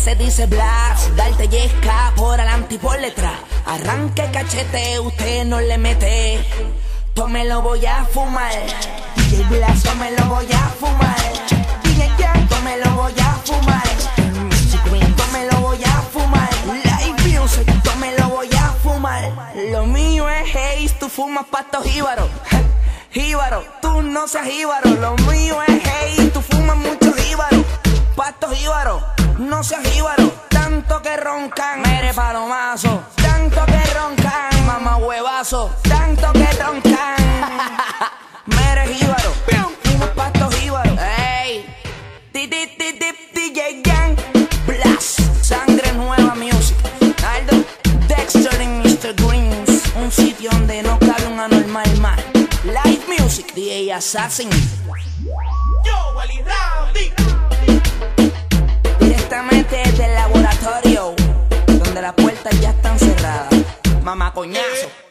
B-L-A-S-S dice bla. Darte yesca por adelante y por detrás. Arranque cachete, usted no le mete. Tome lo voy a fumar. DJ Blas, tome lo voy a fumar. DJ Jan, tome lo voy a fumar. Music Green, tome lo voy a fumar. Live music, tome lo voy a fumar. Lo mío es haze, tú fumas pasto jíbaro. Jíbaro, tú no seas jíbaro. Lo mío es haze, tú fumas mucho jíbaro. Pasto jíbaro, no seas jíbaro. Tanto que roncan, mere palomazo. Tanto que roncan, mamá huevazo. Tanto que roncan, *laughs* mere jíbaro. Fumas pasto jíbaro. Ey, ti ti ti ti DJ Gang, Blast, sangre nueva music. Aldo, Dexter y Mr. Greens, un sitio donde no cabe un anormal más. Live music, DJ Assassin. Yo, Wally Rowdy. Directamente del laboratorio, donde las puertas ya están cerradas. Mamá coñazo.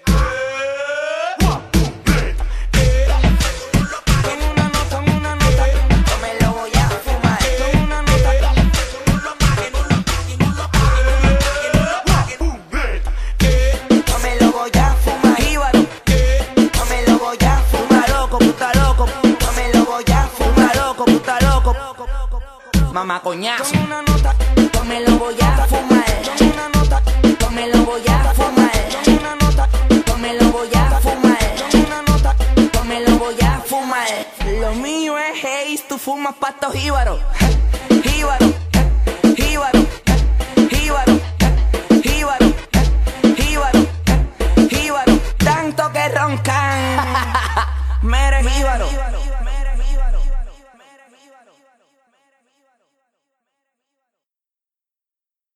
Mamá coñazo. Con una nota, yo me lo voy a fumar. Con una nota, yo me lo voy a fumar. Con una nota, yo me lo voy a fumar. Con una nota, yo me lo voy a fumar. Lo mío es haze, tú fumas pasto jíbaro. Jíbaro, jíbaro, jíbaro, jíbaro, jíbaro, jíbaro. Tanto que roncan. *laughs* Mere jíbaro.